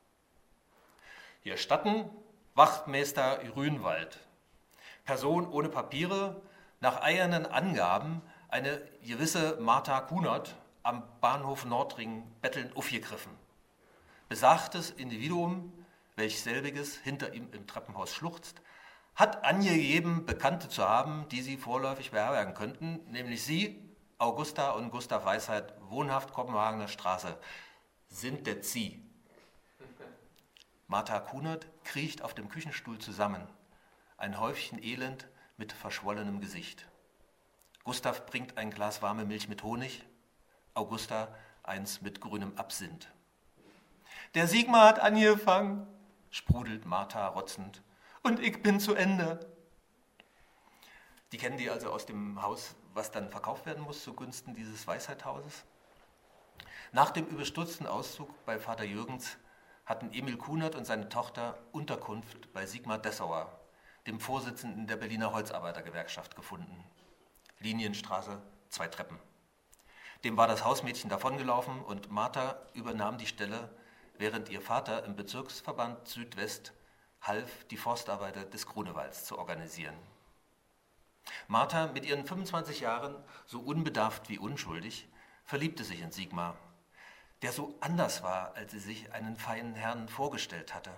Hier statten Wachtmeister Rühnwald. Person ohne Papiere, nach eiernen Angaben eine gewisse Martha Kunert am Bahnhof Nordring betteln aufgegriffen. Besagtes Individuum, welch selbiges hinter ihm im Treppenhaus schluchzt, hat angegeben, Bekannte zu haben, die sie vorläufig beherbergen könnten, nämlich sie, Augusta und Gustav Weisheit, wohnhaft Kopenhagener Straße, sind der Sie. Martha Kunert kriecht auf dem Küchenstuhl zusammen, ein Häufchen Elend mit verschwollenem Gesicht. Gustav bringt ein Glas warme Milch mit Honig, Augusta eins mit grünem Absinth. Der Sigmar hat angefangen, sprudelt Martha rotzend, und ich bin zu Ende. Die kennen die also aus dem Haus, was dann verkauft werden muss zugunsten dieses Weisheithauses. Nach dem überstürzten Auszug bei Vater Jürgens hatten Emil Kunert und seine Tochter Unterkunft bei Sigmar Dessauer, dem Vorsitzenden der Berliner Holzarbeitergewerkschaft, gefunden. Linienstraße, zwei Treppen. Dem war das Hausmädchen davongelaufen und Martha übernahm die Stelle, während ihr Vater im Bezirksverband Südwest half, die Forstarbeiter des Grunewalds zu organisieren. Martha, mit ihren 25 Jahren, so unbedarft wie unschuldig, verliebte sich in Sigmar, der so anders war, als sie sich einen feinen Herrn vorgestellt hatte.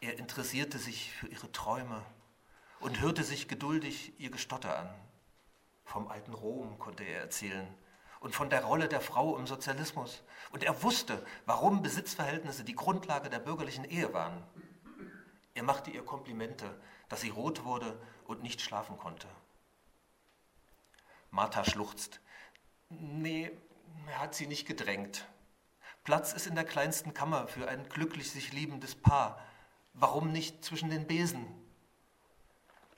Er interessierte sich für ihre Träume und hörte sich geduldig ihr Gestotter an. Vom alten Rom konnte er erzählen und von der Rolle der Frau im Sozialismus. Und er wusste, warum Besitzverhältnisse die Grundlage der bürgerlichen Ehe waren. Er machte ihr Komplimente, dass sie rot wurde und nicht schlafen konnte. Martha schluchzt. Nee, er hat sie nicht gedrängt. Platz ist in der kleinsten Kammer für ein glücklich sich liebendes Paar. Warum nicht zwischen den Besen?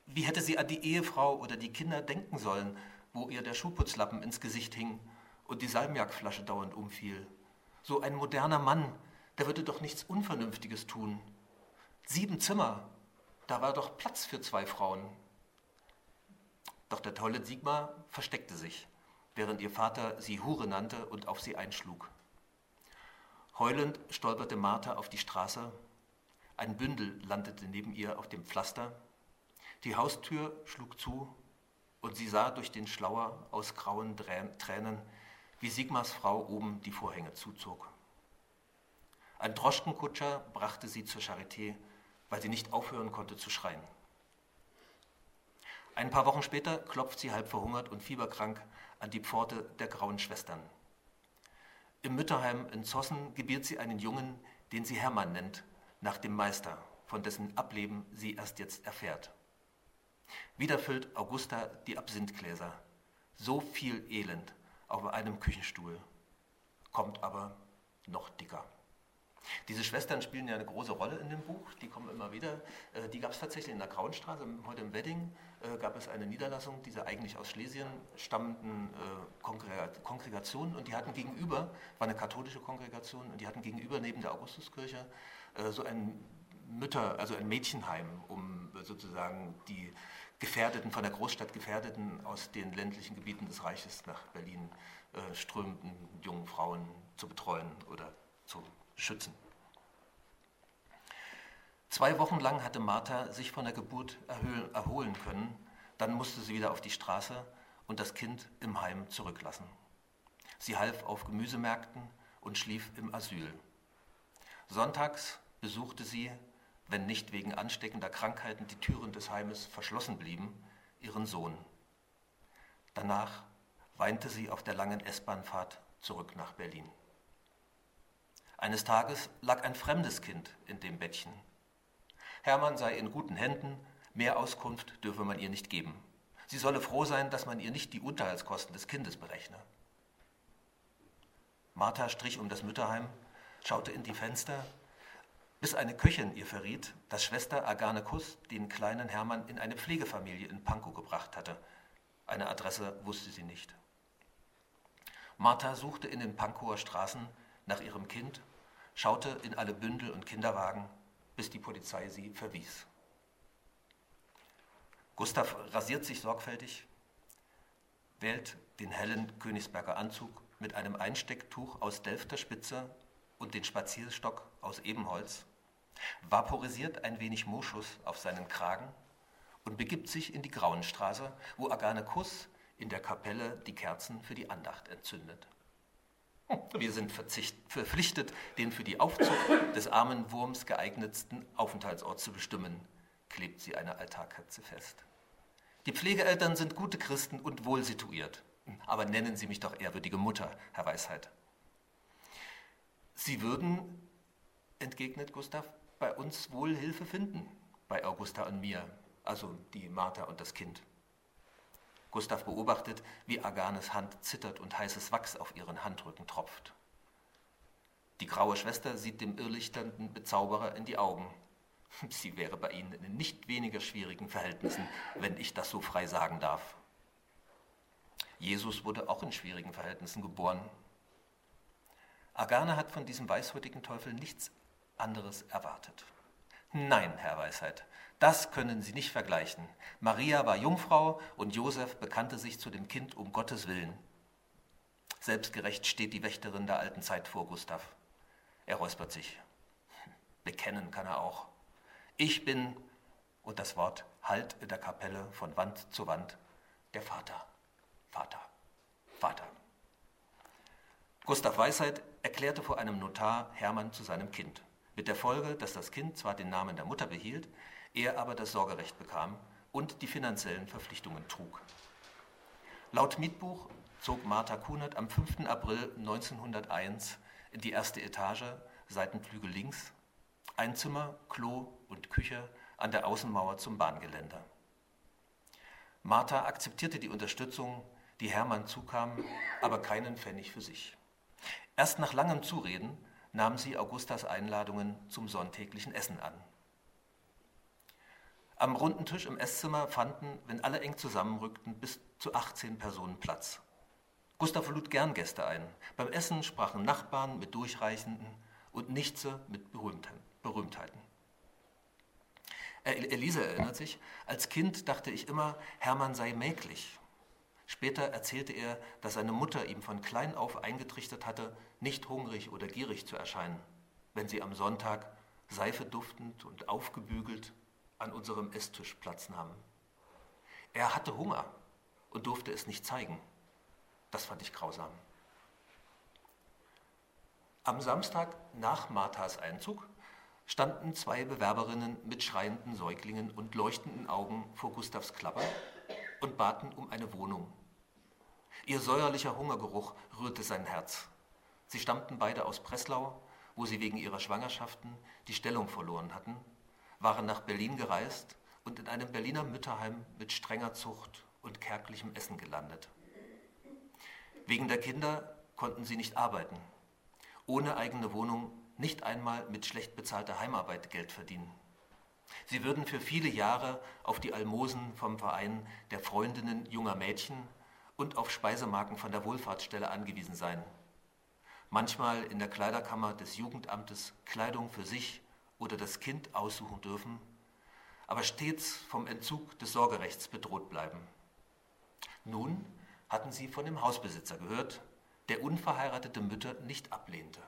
Wie hätte sie an die Ehefrau oder die Kinder denken sollen, wo ihr der Schuhputzlappen ins Gesicht hing und die Salmiakflasche dauernd umfiel? So ein moderner Mann, der würde doch nichts Unvernünftiges tun. Sieben Zimmer, da war doch Platz für zwei Frauen. Doch der tolle Sigmar versteckte sich, während ihr Vater sie Hure nannte und auf sie einschlug. Heulend stolperte Martha auf die Straße. Ein Bündel landete neben ihr auf dem Pflaster. Die Haustür schlug zu und sie sah durch den Schlauer aus grauen Tränen, wie Sigmars Frau oben die Vorhänge zuzog. Ein Droschkenkutscher brachte sie zur Charité, weil sie nicht aufhören konnte zu schreien. Ein paar Wochen später klopft sie halb verhungert und fieberkrank an die Pforte der Grauen Schwestern. Im Mütterheim in Zossen gebiert sie einen Jungen, den sie Hermann nennt, nach dem Meister, von dessen Ableben sie erst jetzt erfährt. Wieder füllt Augusta die Absinthgläser. So viel Elend auf einem Küchenstuhl, kommt aber noch dicker. Diese Schwestern spielen ja eine große Rolle in dem Buch, die kommen immer wieder. Äh, die gab es tatsächlich in der Grauenstraße, heute im Wedding äh, gab es eine Niederlassung dieser eigentlich aus Schlesien stammenden äh, Kongregation und die hatten gegenüber, war eine katholische Kongregation und die hatten gegenüber neben der Augustuskirche so ein Mütter, also ein Mädchenheim, um sozusagen die Gefährdeten, von der Großstadt Gefährdeten aus den ländlichen Gebieten des Reiches nach Berlin äh, strömenden jungen Frauen zu betreuen oder zu schützen. Zwei Wochen lang hatte Martha sich von der Geburt erholen können, dann musste sie wieder auf die Straße und das Kind im Heim zurücklassen. Sie half auf Gemüsemärkten und schlief im Asyl. Sonntags besuchte sie wenn nicht wegen ansteckender Krankheiten die Türen des Heimes verschlossen blieben, ihren Sohn. Danach weinte sie auf der langen S-Bahnfahrt zurück nach Berlin. Eines Tages lag ein fremdes Kind in dem Bettchen. Hermann sei in guten Händen, mehr Auskunft dürfe man ihr nicht geben. Sie solle froh sein, dass man ihr nicht die Unterhaltskosten des Kindes berechne. Martha strich um das Mütterheim, schaute in die Fenster bis eine Köchin ihr verriet, dass Schwester Agane Kuss den kleinen Hermann in eine Pflegefamilie in Pankow gebracht hatte. Eine Adresse wusste sie nicht. Martha suchte in den Pankower Straßen nach ihrem Kind, schaute in alle Bündel und Kinderwagen, bis die Polizei sie verwies. Gustav rasiert sich sorgfältig, wählt den hellen Königsberger Anzug mit einem Einstecktuch aus Delfter Spitze und den Spazierstock aus Ebenholz, vaporisiert ein wenig Moschus auf seinen Kragen und begibt sich in die Grauenstraße, wo Agane Kuss in der Kapelle die Kerzen für die Andacht entzündet. Wir sind verpflichtet, den für die Aufzucht des armen Wurms geeignetsten Aufenthaltsort zu bestimmen, klebt sie eine Altarkatze fest. Die Pflegeeltern sind gute Christen und wohl situiert. Aber nennen Sie mich doch ehrwürdige Mutter, Herr Weisheit. Sie würden, entgegnet Gustav, bei uns wohl Hilfe finden, bei Augusta und mir, also die Martha und das Kind. Gustav beobachtet, wie Aganes Hand zittert und heißes Wachs auf ihren Handrücken tropft. Die graue Schwester sieht dem irrlichternden Bezauberer in die Augen. Sie wäre bei ihnen in nicht weniger schwierigen Verhältnissen, wenn ich das so frei sagen darf. Jesus wurde auch in schwierigen Verhältnissen geboren. Agane hat von diesem weißhäutigen Teufel nichts anderes erwartet. Nein, Herr Weisheit, das können Sie nicht vergleichen. Maria war Jungfrau und Josef bekannte sich zu dem Kind um Gottes Willen. Selbstgerecht steht die Wächterin der alten Zeit vor Gustav. Er räuspert sich. Bekennen kann er auch. Ich bin, und das Wort halt in der Kapelle von Wand zu Wand, der Vater. Vater, Vater. Gustav Weisheit erklärte vor einem Notar Hermann zu seinem Kind, mit der Folge, dass das Kind zwar den Namen der Mutter behielt, er aber das Sorgerecht bekam und die finanziellen Verpflichtungen trug. Laut Mietbuch zog Martha Kunert am 5. April 1901 in die erste Etage, Seitenflügel links, ein Zimmer, Klo und Küche an der Außenmauer zum Bahngeländer. Martha akzeptierte die Unterstützung die Hermann zukam, aber keinen Pfennig für sich. Erst nach langem Zureden nahm sie Augustas Einladungen zum sonntäglichen Essen an. Am runden Tisch im Esszimmer fanden, wenn alle eng zusammenrückten, bis zu 18 Personen Platz. Gustav lud gern Gäste ein. Beim Essen sprachen Nachbarn mit Durchreichenden und Nichtse mit Berühmtheiten. Elise erinnert sich, als Kind dachte ich immer, Hermann sei mäglich Später erzählte er, dass seine Mutter ihm von klein auf eingetrichtert hatte, nicht hungrig oder gierig zu erscheinen, wenn sie am Sonntag Seife duftend und aufgebügelt an unserem Esstisch Platz nahmen. Er hatte Hunger und durfte es nicht zeigen. Das fand ich grausam. Am Samstag nach Marthas Einzug standen zwei Bewerberinnen mit schreienden Säuglingen und leuchtenden Augen vor Gustavs Klapper und baten um eine Wohnung Ihr säuerlicher Hungergeruch rührte sein Herz. Sie stammten beide aus Breslau, wo sie wegen ihrer Schwangerschaften die Stellung verloren hatten, waren nach Berlin gereist und in einem Berliner Mütterheim mit strenger Zucht und kärglichem Essen gelandet. Wegen der Kinder konnten sie nicht arbeiten, ohne eigene Wohnung nicht einmal mit schlecht bezahlter Heimarbeit Geld verdienen. Sie würden für viele Jahre auf die Almosen vom Verein der Freundinnen junger Mädchen und auf Speisemarken von der Wohlfahrtsstelle angewiesen sein. Manchmal in der Kleiderkammer des Jugendamtes Kleidung für sich oder das Kind aussuchen dürfen, aber stets vom Entzug des Sorgerechts bedroht bleiben. Nun hatten sie von dem Hausbesitzer gehört, der unverheiratete Mütter nicht ablehnte.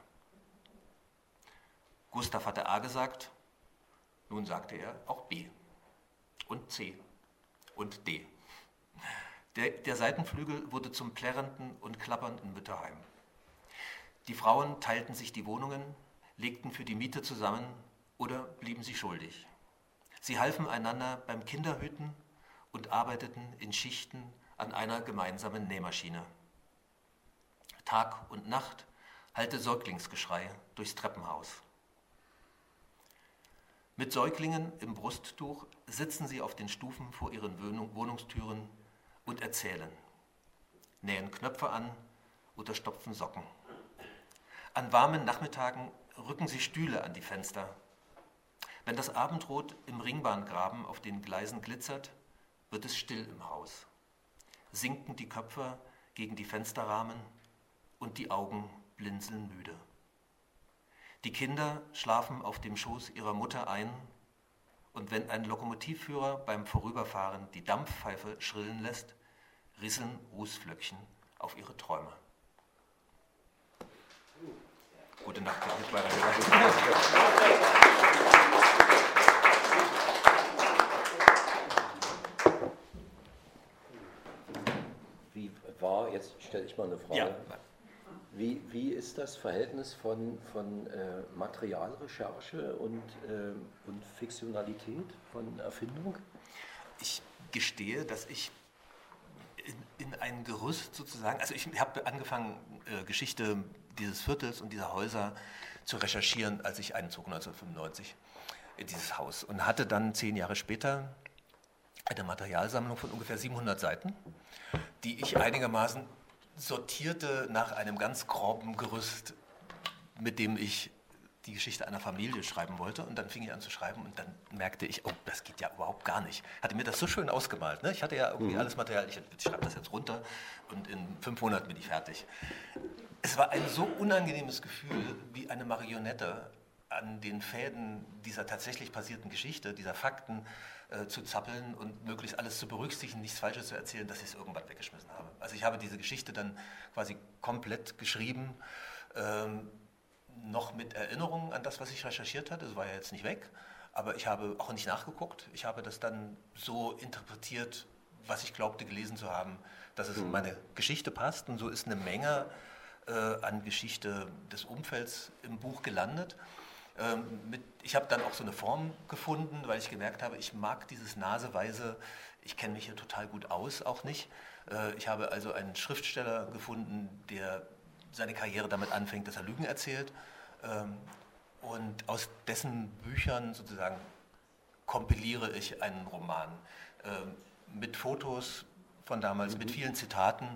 Gustav hatte A gesagt, nun sagte er auch B und C und D. Der, der Seitenflügel wurde zum plärrenden und klappernden Mütterheim. Die Frauen teilten sich die Wohnungen, legten für die Miete zusammen oder blieben sie schuldig. Sie halfen einander beim Kinderhüten und arbeiteten in Schichten an einer gemeinsamen Nähmaschine. Tag und Nacht hallte Säuglingsgeschrei durchs Treppenhaus. Mit Säuglingen im Brusttuch sitzen sie auf den Stufen vor ihren Wohnungstüren und erzählen, nähen Knöpfe an oder stopfen Socken. An warmen Nachmittagen rücken sie Stühle an die Fenster. Wenn das Abendrot im Ringbahngraben auf den Gleisen glitzert, wird es still im Haus. Sinken die Köpfe gegen die Fensterrahmen und die Augen blinzeln müde. Die Kinder schlafen auf dem Schoß ihrer Mutter ein und wenn ein Lokomotivführer beim Vorüberfahren die Dampfpfeife schrillen lässt, risseln Rußflöckchen auf ihre Träume. Gute Nacht. Wie war, jetzt stelle ich mal eine Frage. Ja. Wie, wie ist das Verhältnis von, von äh, Materialrecherche und, äh, und Fiktionalität, von Erfindung? Ich gestehe, dass ich in, in ein Gerüst sozusagen, also ich habe angefangen, äh, Geschichte dieses Viertels und dieser Häuser zu recherchieren, als ich einzog 1995 in dieses Haus und hatte dann zehn Jahre später eine Materialsammlung von ungefähr 700 Seiten, die ich einigermaßen sortierte nach einem ganz groben Gerüst, mit dem ich die Geschichte einer Familie schreiben wollte. Und dann fing ich an zu schreiben und dann merkte ich, oh, das geht ja überhaupt gar nicht. Hatte mir das so schön ausgemalt. Ne? Ich hatte ja irgendwie mhm. alles Material, ich, ich schreibe das jetzt runter und in fünf Monaten bin ich fertig. Es war ein so unangenehmes Gefühl, wie eine Marionette an den Fäden dieser tatsächlich passierten Geschichte, dieser Fakten äh, zu zappeln und möglichst alles zu berücksichtigen, nichts Falsches zu erzählen, dass ich es irgendwann weggeschmissen habe. Also ich habe diese Geschichte dann quasi komplett geschrieben, ähm, noch mit Erinnerungen an das, was ich recherchiert hatte. Es war ja jetzt nicht weg, aber ich habe auch nicht nachgeguckt. Ich habe das dann so interpretiert, was ich glaubte gelesen zu haben, dass es in mhm. meine Geschichte passt. Und so ist eine Menge äh, an Geschichte des Umfelds im Buch gelandet. Ähm, mit, ich habe dann auch so eine Form gefunden, weil ich gemerkt habe, ich mag dieses Naseweise, ich kenne mich hier total gut aus, auch nicht. Äh, ich habe also einen Schriftsteller gefunden, der seine Karriere damit anfängt, dass er Lügen erzählt. Ähm, und aus dessen Büchern sozusagen kompiliere ich einen Roman ähm, mit Fotos von damals, mhm. mit vielen Zitaten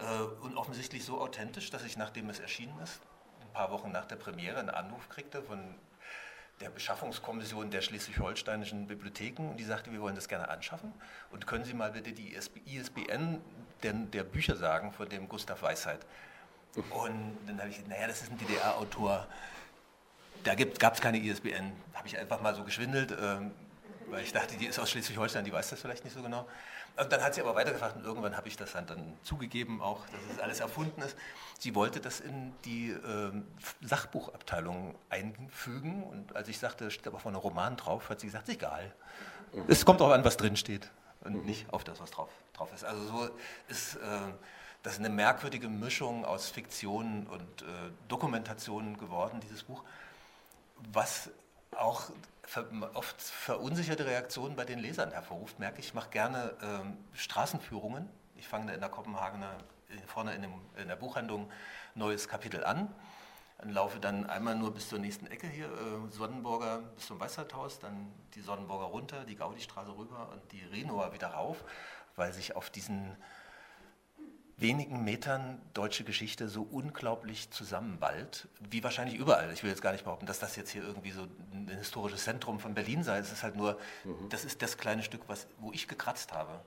äh, und offensichtlich so authentisch, dass ich, nachdem es erschienen ist, ein paar Wochen nach der Premiere einen Anruf kriegte von der Beschaffungskommission der schleswig-holsteinischen Bibliotheken und die sagte, wir wollen das gerne anschaffen und können Sie mal bitte die ISBN der, der Bücher sagen von dem Gustav Weisheit. Und dann habe ich gesagt, naja, das ist ein DDR-Autor, da gab es keine ISBN, habe ich einfach mal so geschwindelt, ähm, weil ich dachte, die ist aus Schleswig-Holstein, die weiß das vielleicht nicht so genau. Und dann hat sie aber weitergefragt und irgendwann habe ich das dann, dann zugegeben, auch, dass es alles erfunden ist. Sie wollte das in die äh, Sachbuchabteilung einfügen und als ich sagte, steht aber von einem Roman drauf, hat sie gesagt, egal. Mhm. Es kommt darauf an, was drin steht und mhm. nicht auf das, was drauf, drauf ist. Also so ist äh, das eine merkwürdige Mischung aus Fiktion und äh, Dokumentation geworden, dieses Buch, was auch oft verunsicherte Reaktionen bei den Lesern hervorruft, merke ich. Ich mache gerne ähm, Straßenführungen. Ich fange da in der Kopenhagener, vorne in, dem, in, der Buchhandlung neues Kapitel an. Dann laufe dann einmal nur bis zur nächsten Ecke hier, äh, Sonnenburger bis zum Weißerthaus, dann die Sonnenburger runter, die Gaudistraße rüber und die Renoa wieder rauf, weil sich auf diesen wenigen Metern deutsche Geschichte so unglaublich zusammenballt, wie wahrscheinlich überall. Ich will jetzt gar nicht behaupten, dass das jetzt hier irgendwie so ein historisches Zentrum von Berlin sei. Es ist halt nur, mhm. das ist das kleine Stück, was, wo ich gekratzt habe.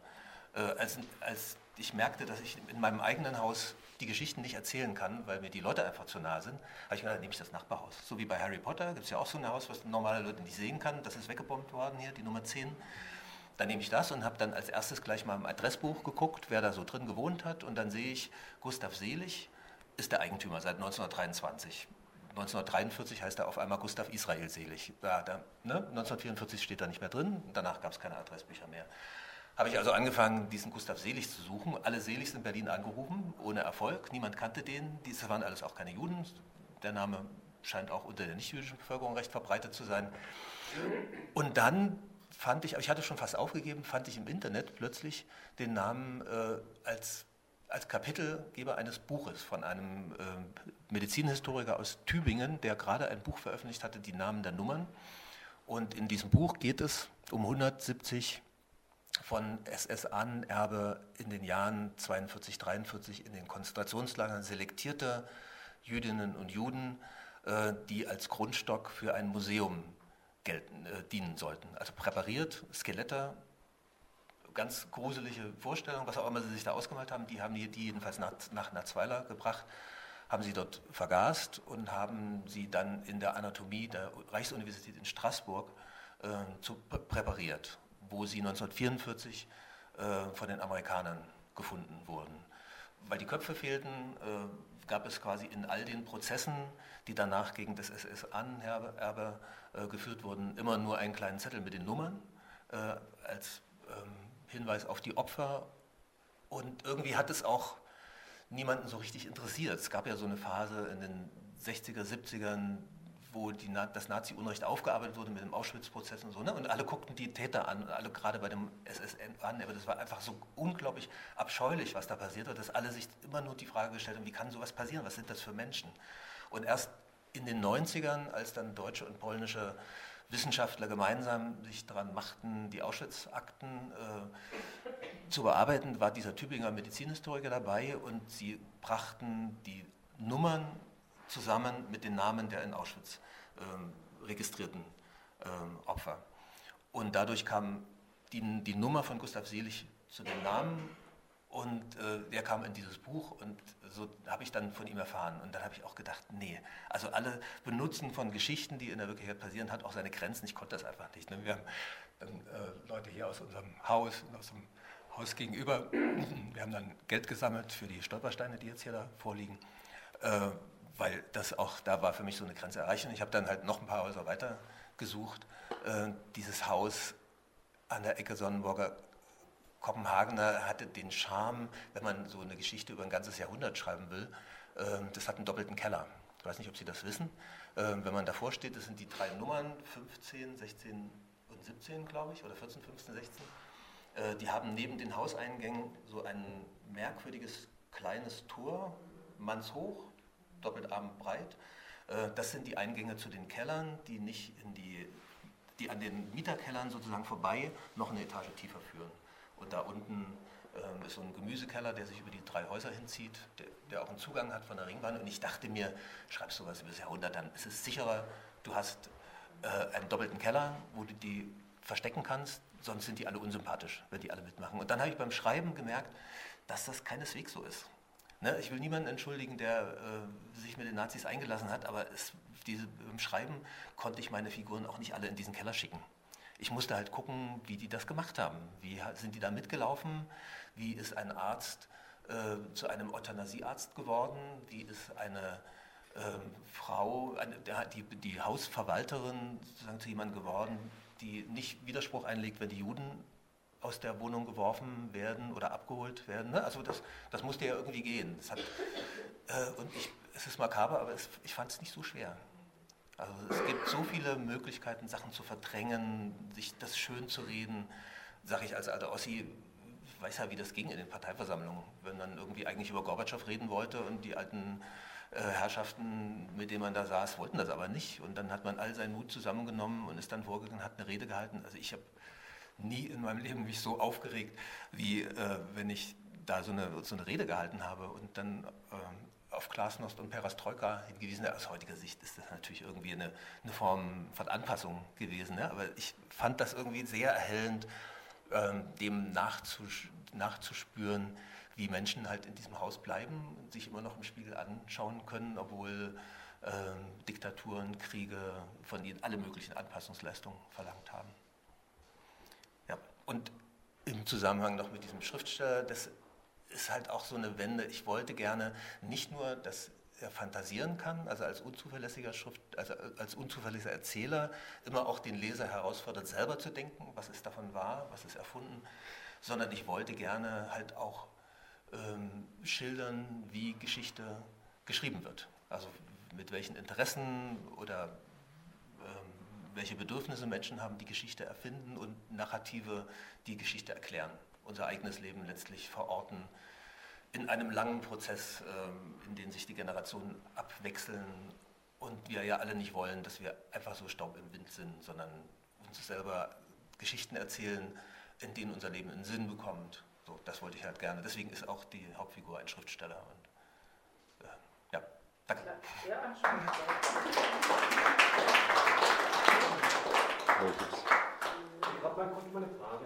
Äh, als, als ich merkte, dass ich in meinem eigenen Haus die Geschichten nicht erzählen kann, weil mir die Leute einfach zu nah sind, habe ich gedacht, nehme ich das Nachbarhaus. So wie bei Harry Potter gibt es ja auch so ein Haus, was normale Leute nicht sehen kann. Das ist weggebombt worden hier, die Nummer 10. Dann nehme ich das und habe dann als erstes gleich mal im Adressbuch geguckt, wer da so drin gewohnt hat. Und dann sehe ich, Gustav Selig ist der Eigentümer seit 1923. 1943 heißt er auf einmal Gustav Israel Selig. Da, da, ne? 1944 steht da nicht mehr drin, danach gab es keine Adressbücher mehr. Habe ich also angefangen, diesen Gustav Selig zu suchen. Alle Seligs in Berlin angerufen, ohne Erfolg. Niemand kannte den. Diese waren alles auch keine Juden. Der Name scheint auch unter der nichtjüdischen Bevölkerung recht verbreitet zu sein. Und dann fand ich, ich hatte schon fast aufgegeben, fand ich im Internet plötzlich den Namen äh, als, als Kapitelgeber eines Buches von einem äh, Medizinhistoriker aus Tübingen, der gerade ein Buch veröffentlicht hatte, die Namen der Nummern. Und in diesem Buch geht es um 170 von SS-Ahnenerbe in den Jahren 42, 43 in den Konzentrationslagern selektierte Jüdinnen und Juden, äh, die als Grundstock für ein Museum gelten, äh, dienen sollten. Also präpariert, Skelette, ganz gruselige Vorstellung, was auch immer sie sich da ausgemalt haben, die haben die, die jedenfalls nach, nach Natzweiler gebracht, haben sie dort vergast und haben sie dann in der Anatomie der Reichsuniversität in Straßburg äh, zu, präpariert, wo sie 1944 äh, von den Amerikanern gefunden wurden. weil die Köpfe fehlten, äh, gab es quasi in all den Prozessen, die danach gegen das SS-Ahnenherbe äh, geführt wurden, immer nur einen kleinen Zettel mit den Nummern äh, als ähm, Hinweis auf die Opfer. Und irgendwie hat es auch niemanden so richtig interessiert. Es gab ja so eine Phase in den 60er, 70ern, wo die, das Nazi-Unrecht aufgearbeitet wurde mit dem Auschwitz-Prozess und so. Ne? Und alle guckten die Täter an, alle gerade bei dem SSN an. Aber das war einfach so unglaublich abscheulich, was da passiert hat, dass alle sich immer nur die Frage gestellt haben, wie kann sowas passieren? Was sind das für Menschen? Und erst in den 90ern, als dann deutsche und polnische Wissenschaftler gemeinsam sich daran machten, die Auschwitz-Akten äh, zu bearbeiten, war dieser Tübinger Medizinhistoriker dabei und sie brachten die Nummern zusammen mit den Namen der in Auschwitz äh, registrierten äh, Opfer. Und dadurch kam die, die Nummer von Gustav Selig zu den Namen und äh, der kam in dieses Buch und so habe ich dann von ihm erfahren. Und dann habe ich auch gedacht, nee, also alle Benutzen von Geschichten, die in der Wirklichkeit passieren, hat auch seine Grenzen. Ich konnte das einfach nicht. Ne? Wir haben dann äh, Leute hier aus unserem Haus und aus dem Haus gegenüber, wir haben dann Geld gesammelt für die Stolpersteine, die jetzt hier da vorliegen, äh, weil das auch, da war für mich so eine Grenze erreicht. Und ich habe dann halt noch ein paar Häuser weiter gesucht. Äh, dieses Haus an der Ecke Sonnenburger Kopenhagener hatte den Charme, wenn man so eine Geschichte über ein ganzes Jahrhundert schreiben will, ähm, das hat einen doppelten Keller. Ich weiß nicht, ob Sie das wissen. Ähm, wenn man davor steht, das sind die drei Nummern, 15, 16 und 17, glaube ich, oder 14, 15, 16. Die haben neben den Hauseingängen so ein merkwürdiges kleines Tor, mannshoch, doppelt armbreit. Äh, das sind die Eingänge zu den Kellern, die nicht in die, die an den Mieterkellern sozusagen vorbei noch eine Etage tiefer führen. Und da unten ähm, ist so ein Gemüsekeller, der sich über die drei Häuser hinzieht, der, der, auch einen Zugang hat von der Ringbahn. Und ich dachte mir, schreibst du was über das Jahrhundert, dann ist es sicherer, du hast äh, einen doppelten Keller, wo du die verstecken kannst, sonst sind die alle unsympathisch, wenn die alle mitmachen. Und dann habe ich beim Schreiben gemerkt, dass das keineswegs so ist. Ne, ich will niemanden entschuldigen, der äh, sich mit den Nazis eingelassen hat, aber es, diese, beim Schreiben konnte ich meine Figuren auch nicht alle in diesen Keller schicken ich musste halt gucken, wie die das gemacht haben. Wie sind die da mitgelaufen? Wie ist ein Arzt äh, zu einem Euthanasiearzt geworden? Wie ist eine äh, Frau, eine, die, die Hausverwalterin sozusagen zu jemandem geworden, die nicht Widerspruch einlegt, wenn die Juden aus der Wohnung geworfen werden oder abgeholt werden. Ne? Also das, das musste ja irgendwie gehen. Hat, äh, und ich, es ist makaber, aber es, ich fand es nicht so schwer. Also es gibt so viele Möglichkeiten, Sachen zu verdrängen, sich das schön zu reden. Sage ich als alter Ossi, weiß ja, wie das ging in den Parteiversammlungen, wenn man irgendwie eigentlich über Gorbatschow reden wollte und die alten äh, Herrschaften, mit denen man da saß, wollten das aber nicht. Und dann hat man all seinen Mut zusammengenommen und ist dann vorgegangen, hat eine Rede gehalten. Also ich habe nie in meinem Leben mich so aufgeregt, wie äh, wenn ich da so eine, so eine Rede gehalten habe und dann ähm, auf Glasnost und Perestroika hingewiesen. Aus heutiger Sicht ist das natürlich irgendwie eine, eine Form von Anpassung gewesen. Ne? Aber ich fand das irgendwie sehr erhellend, ähm, dem nachzus nachzuspüren, wie Menschen halt in diesem Haus bleiben sich immer noch im Spiegel anschauen können, obwohl ähm, Diktaturen, Kriege von ihnen alle möglichen Anpassungsleistungen verlangt haben. Und im Zusammenhang noch mit diesem Schriftsteller, das ist halt auch so eine Wende. Ich wollte gerne nicht nur, dass er fantasieren kann, also als unzuverlässiger Schrift, also als unzuverlässiger Erzähler immer auch den Leser herausfordert, selber zu denken, was ist davon wahr, was ist erfunden, sondern ich wollte gerne halt auch ähm, schildern, wie Geschichte geschrieben wird. Also mit welchen Interessen oder welche Bedürfnisse Menschen haben, die Geschichte erfinden und Narrative, die Geschichte erklären unser eigenes Leben letztlich verorten in einem langen Prozess, ähm, in dem sich die Generationen abwechseln und wir ja alle nicht wollen, dass wir einfach so Staub im Wind sind, sondern uns selber Geschichten erzählen, in denen unser Leben einen Sinn bekommt. So, das wollte ich halt gerne. Deswegen ist auch die Hauptfigur ein Schriftsteller. Und, äh, ja, danke. Ja, Ich habe mal kurz mal eine Frage.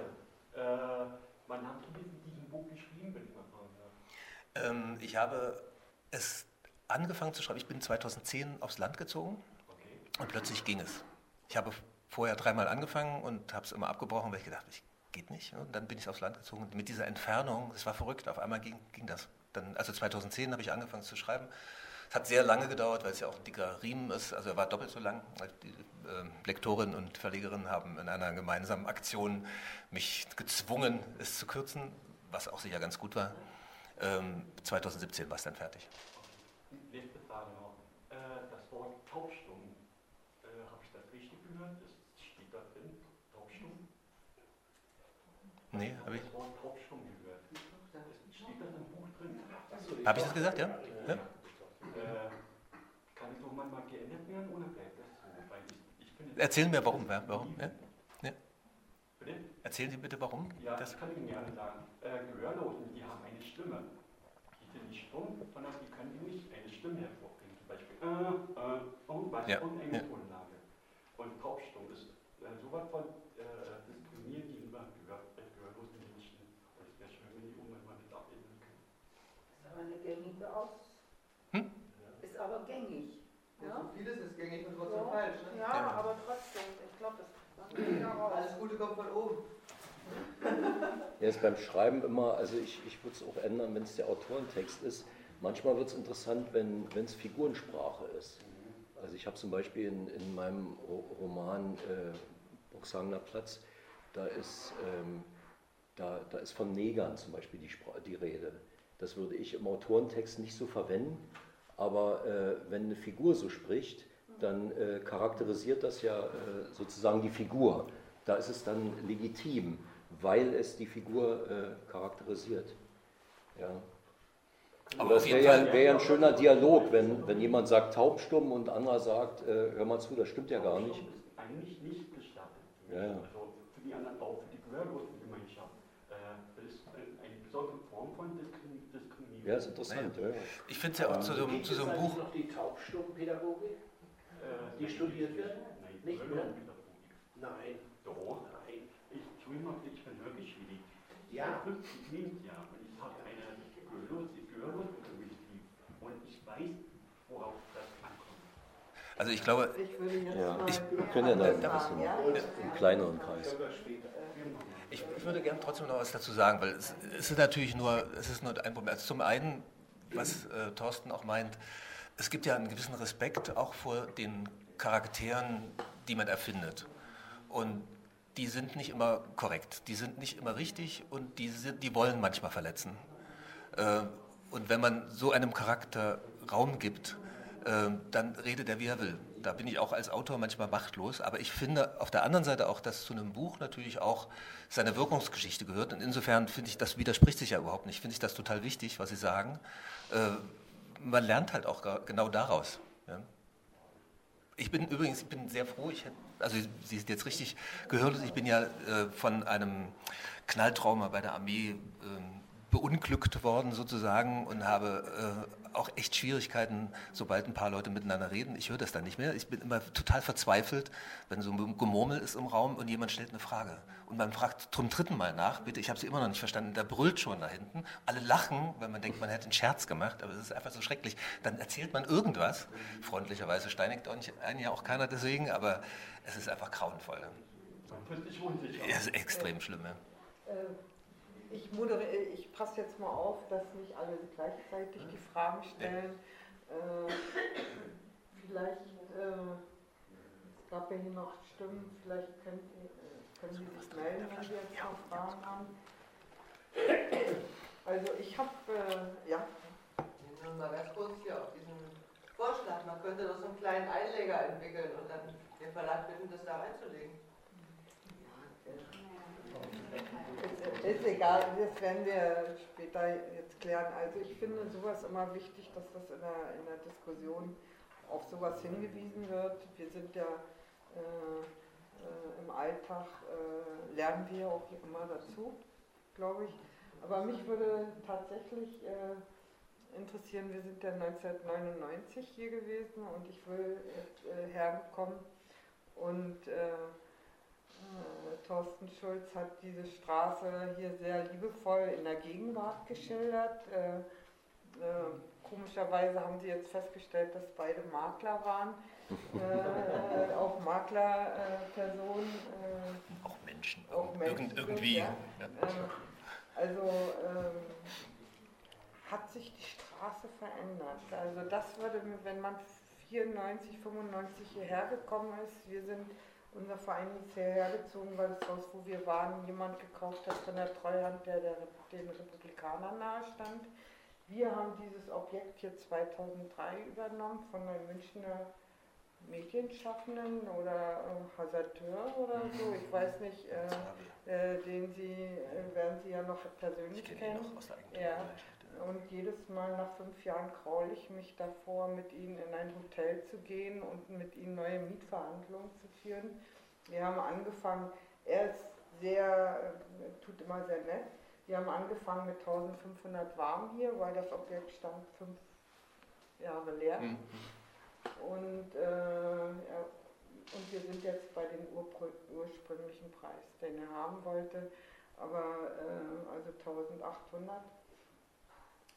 Äh, Wann haben Sie diesen Buch geschrieben, wenn ich mal fragen darf? Ähm, ich habe es angefangen zu schreiben. Ich bin 2010 aufs Land gezogen okay. und plötzlich ging es. Ich habe vorher dreimal angefangen und habe es immer abgebrochen, weil ich gedacht habe, geht nicht. Und dann bin ich aufs Land gezogen. Und mit dieser Entfernung, es war verrückt, auf einmal ging, ging das. Dann, also 2010 habe ich angefangen zu schreiben. Es hat sehr lange gedauert, weil es ja auch ein dicker Riemen ist. Also er war doppelt so lang. Die äh, Lektorin und Verlegerin haben in einer gemeinsamen Aktion mich gezwungen, es zu kürzen, was auch sicher ganz gut war. Ähm, 2017 war es dann fertig. Letzte Frage noch. Äh, das Wort taubstumm, äh, habe ich das richtig gehört? Das steht da drin, taubstumm? Nee, habe ich. Das Wort taubstumm gehört. Das steht da im Buch drin. Habe ich das gesagt, ja? ja? Äh, kann es nochmal mal geändert werden oder bleibt das so? Weil ich, ich finde, Erzählen wir warum. Warum? Ja? Ja. Bitte? Erzählen Sie bitte warum. Ja, Das, das kann ich Ihnen gerne sagen. Äh, Gehörlosen, die haben eine Stimme. Die sind nicht stumm, sondern die können nicht eine Stimme hervorbringen. Zum Beispiel äh, äh, irgendwas, Ja, irgendeine ja. Tonlage. Und taubstumm ist äh, sowas von äh, diskriminieren gegenüber Gehör, äh, gehörlosen Menschen. Und es wäre schön, wenn die irgendwann mal mit abändern können. Ist aber eine gängige Aus. Hm? Ist aber gängig. Ja, Ja, so vieles ist gängig und trotzdem falsch. Ne? ja aber trotzdem, ich glaube, das kommt wieder raus. Alles Gute kommt von oben. Ja, ist beim Schreiben immer, also ich, ich würde es auch ändern, wenn es der Autorentext ist. Manchmal wird es interessant, wenn es Figurensprache ist. Also ich habe zum Beispiel in, in meinem Ro- Roman äh, Boxhagener Platz, da ist, ähm, da, da ist von Negern zum Beispiel die, Spra die Rede. Das würde ich im Autorentext nicht so verwenden, aber äh, wenn eine Figur so spricht, dann äh, charakterisiert das ja äh, sozusagen die Figur. Da ist es dann legitim, weil es die Figur äh, charakterisiert. Ja. Aber jeden wäre ja, wär ja ein schöner Dialog, wenn, wenn jemand sagt taubstumm und anderer sagt, äh, hör mal zu, das stimmt ja gar nicht. Ist eigentlich nicht gestattet. Ja, ja. Also für die anderen auch, für die Gehörlosengemeinschaft. Äh, das ist ein- eine besondere Form von Diskrim Diskriminierung. Ja, ist interessant. Ja. ja. Ich finde es ja auch zu so, einem- zu so einem Buch. noch die Taubstummpädagogik? Äh, Die studiert wird? Nein, Nicht mehr? Nein. Doch. Nein. Ich, ich bin wirklich schwierig. Ja. 50 Lebensjahr und ich habe eine gehörlose Gehörlosenkommunity und ich weiß, worauf das ankommt. Also ich glaube, Ich würde jetzt Ja, mal ich- Wir können ja da ein bisschen ja? im kleineren Kreis. Ich, ich würde gerne trotzdem noch was dazu sagen, weil es, es ist natürlich nur, es ist nur ein Problem. Also zum einen, was äh, Thorsten auch meint, es gibt ja einen gewissen Respekt auch vor den Charakteren, die man erfindet. Und die sind nicht immer korrekt, die sind nicht immer richtig und die, sind, die wollen manchmal verletzen. Äh, und wenn man so einem Charakter Raum gibt, äh, dann redet er, wie er will. Da bin ich auch als Autor manchmal machtlos. Aber ich finde auf der anderen Seite auch, dass zu einem Buch natürlich auch seine Wirkungsgeschichte gehört. Und insofern finde ich, das widerspricht sich ja überhaupt nicht. Finde ich das total wichtig, was Sie sagen. Äh, man lernt halt auch genau daraus. Ich bin übrigens ich bin sehr froh, ich hätte, also Sie sind jetzt richtig gehört, ich bin ja äh, von einem Knalltrauma bei der Armee ähm, beunglückt worden sozusagen und habe äh, auch echt Schwierigkeiten, sobald ein paar Leute miteinander reden. Ich höre das dann nicht mehr. Ich bin immer total verzweifelt, wenn so ein Gemurmel ist im Raum und jemand stellt eine Frage. Und man fragt zum dritten Mal nach, bitte, ich habe sie immer noch nicht verstanden, der brüllt schon da hinten. Alle lachen, weil man denkt, man hätte einen Scherz gemacht, aber es ist einfach so schrecklich. Dann erzählt man irgendwas. Freundlicherweise steinigt auch nicht, einen ja auch keiner deswegen, aber es ist einfach grauenvoll. Es ist extrem schlimm. Ja. Ich, moderiere, ich passe jetzt mal auf, dass nicht alle gleichzeitig die Fragen stellen. Äh, vielleicht, äh, es gab ja hier noch Stimmen, vielleicht könnt ihr, äh, können Sie sich melden, wenn Sie jetzt noch Fragen haben. Also ich habe, äh, ja, Nur mal ganz kurz hier auf diesen Vorschlag. Man könnte doch so einen kleinen Einleger entwickeln und dann den Verlag bitten, das da reinzulegen. Ist, egal, das werden wir später jetzt klären. Also ich finde sowas immer wichtig, dass das in der, in der Diskussion auf sowas hingewiesen wird. Wir sind ja äh, äh, im Alltag, äh, lernen wir auch immer dazu, glaube ich. Aber mich würde tatsächlich äh, interessieren, wir sind ja 1999 hier gewesen und ich will jetzt äh, hergekommen und äh, Thorsten Schulz hat diese Straße hier sehr liebevoll in der Gegenwart geschildert. Äh, äh, komischerweise haben sie jetzt festgestellt, dass beide Makler waren, äh, auch Maklerpersonen. Äh, Auch Menschen. Auch Menschen Irgend, irgendwie. ja. Ja. also hat sich Straße verändert. Also das würde, wenn man 94, 95 hierher gekommen ist, wir sind, unser Verein ist hierher gezogen, weil das Haus, wo wir waren, jemand gekauft hat von der Treuhand, der, der den Republikanern nahestand. Wir haben dieses Objekt hier 2003 übernommen von einem Münchner Medienschaffenden oder äh, Hasardeur oder so, ich weiß nicht, äh, äh, den Sie, äh, werden Sie ja noch persönlich Ich kenne kennen. ihn noch aus der Ja. Und jedes Mal nach fünf Jahren kraule ich mich davor, mit ihnen in ein Hotel zu gehen und mit ihnen neue Mietverhandlungen zu führen. Wir haben angefangen, er ist sehr, tut immer sehr nett. Wir haben angefangen mit 1500 warm hier, weil das Objekt stand fünf Jahre leer. Mhm. Und, äh, ja, und wir sind jetzt bei dem ursprünglichen Preis, den er haben wollte, aber äh, also 1800.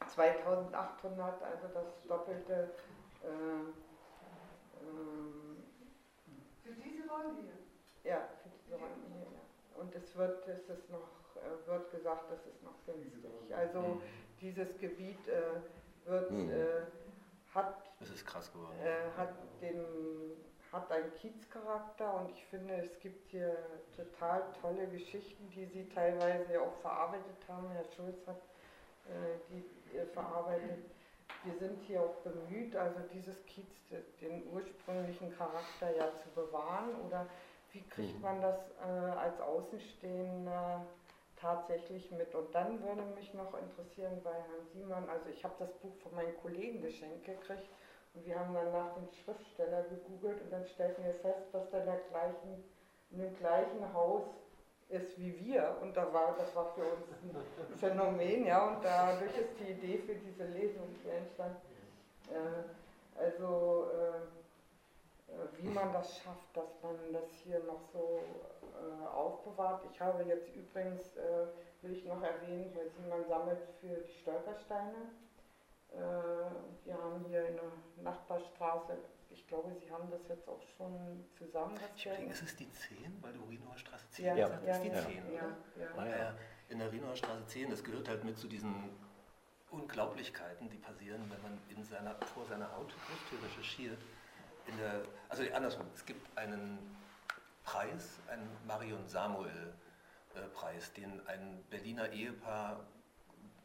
2800, also das doppelte. Äh, ähm, Für diese Rolle hier. ja, für diese Räume hier. Ja. Und es wird, es ist noch, äh, wird gesagt, es ist noch günstig. Also Mhm. dieses Gebiet äh, wird, Mhm. äh, hat Das ist krass geworden. äh, hat, den, hat einen Kiezcharakter und ich finde, es gibt hier total tolle Geschichten, die Sie teilweise auch verarbeitet haben. Herr Schulz hat die äh, verarbeitet. Wir sind hier auch bemüht, also dieses Kiez, de- den ursprünglichen Charakter ja zu bewahren oder wie kriegt Mhm. man das äh, als Außenstehender tatsächlich mit? Und dann würde mich noch interessieren bei Herrn Siemann, also ich habe das Buch von meinen Kollegen geschenkt gekriegt und wir haben dann nach dem Schriftsteller gegoogelt und dann stellten wir fest, dass der gleichen, in dem gleichen Haus ist wie wir. Und da war, das war für uns ein Phänomen, ja, und dadurch ist die Idee für diese Lesung hier entstanden. Äh, also äh, äh, wie man das schafft, dass man das hier noch so äh, aufbewahrt. Ich habe jetzt übrigens, äh, will ich noch erwähnen, Herr Siemann sammelt für die Stolpersteine. Äh, wir haben hier in der Nachbarstraße, ich glaube, Sie haben das jetzt auch schon zusammen. Ich Geld. ist es die 10, weil du Rienauer Straße 10 Ja, gesagt ja, hast? Die ja, 10, ja, oder? ja, Ah, ja. Ja, in der Rienauer Straße 10, das gehört halt mit zu diesen Unglaublichkeiten, die passieren, wenn man in seiner, vor seiner Haustür recherchiert. In der, also andersrum, es gibt einen Preis, einen Marion Samuel-Preis, den ein Berliner Ehepaar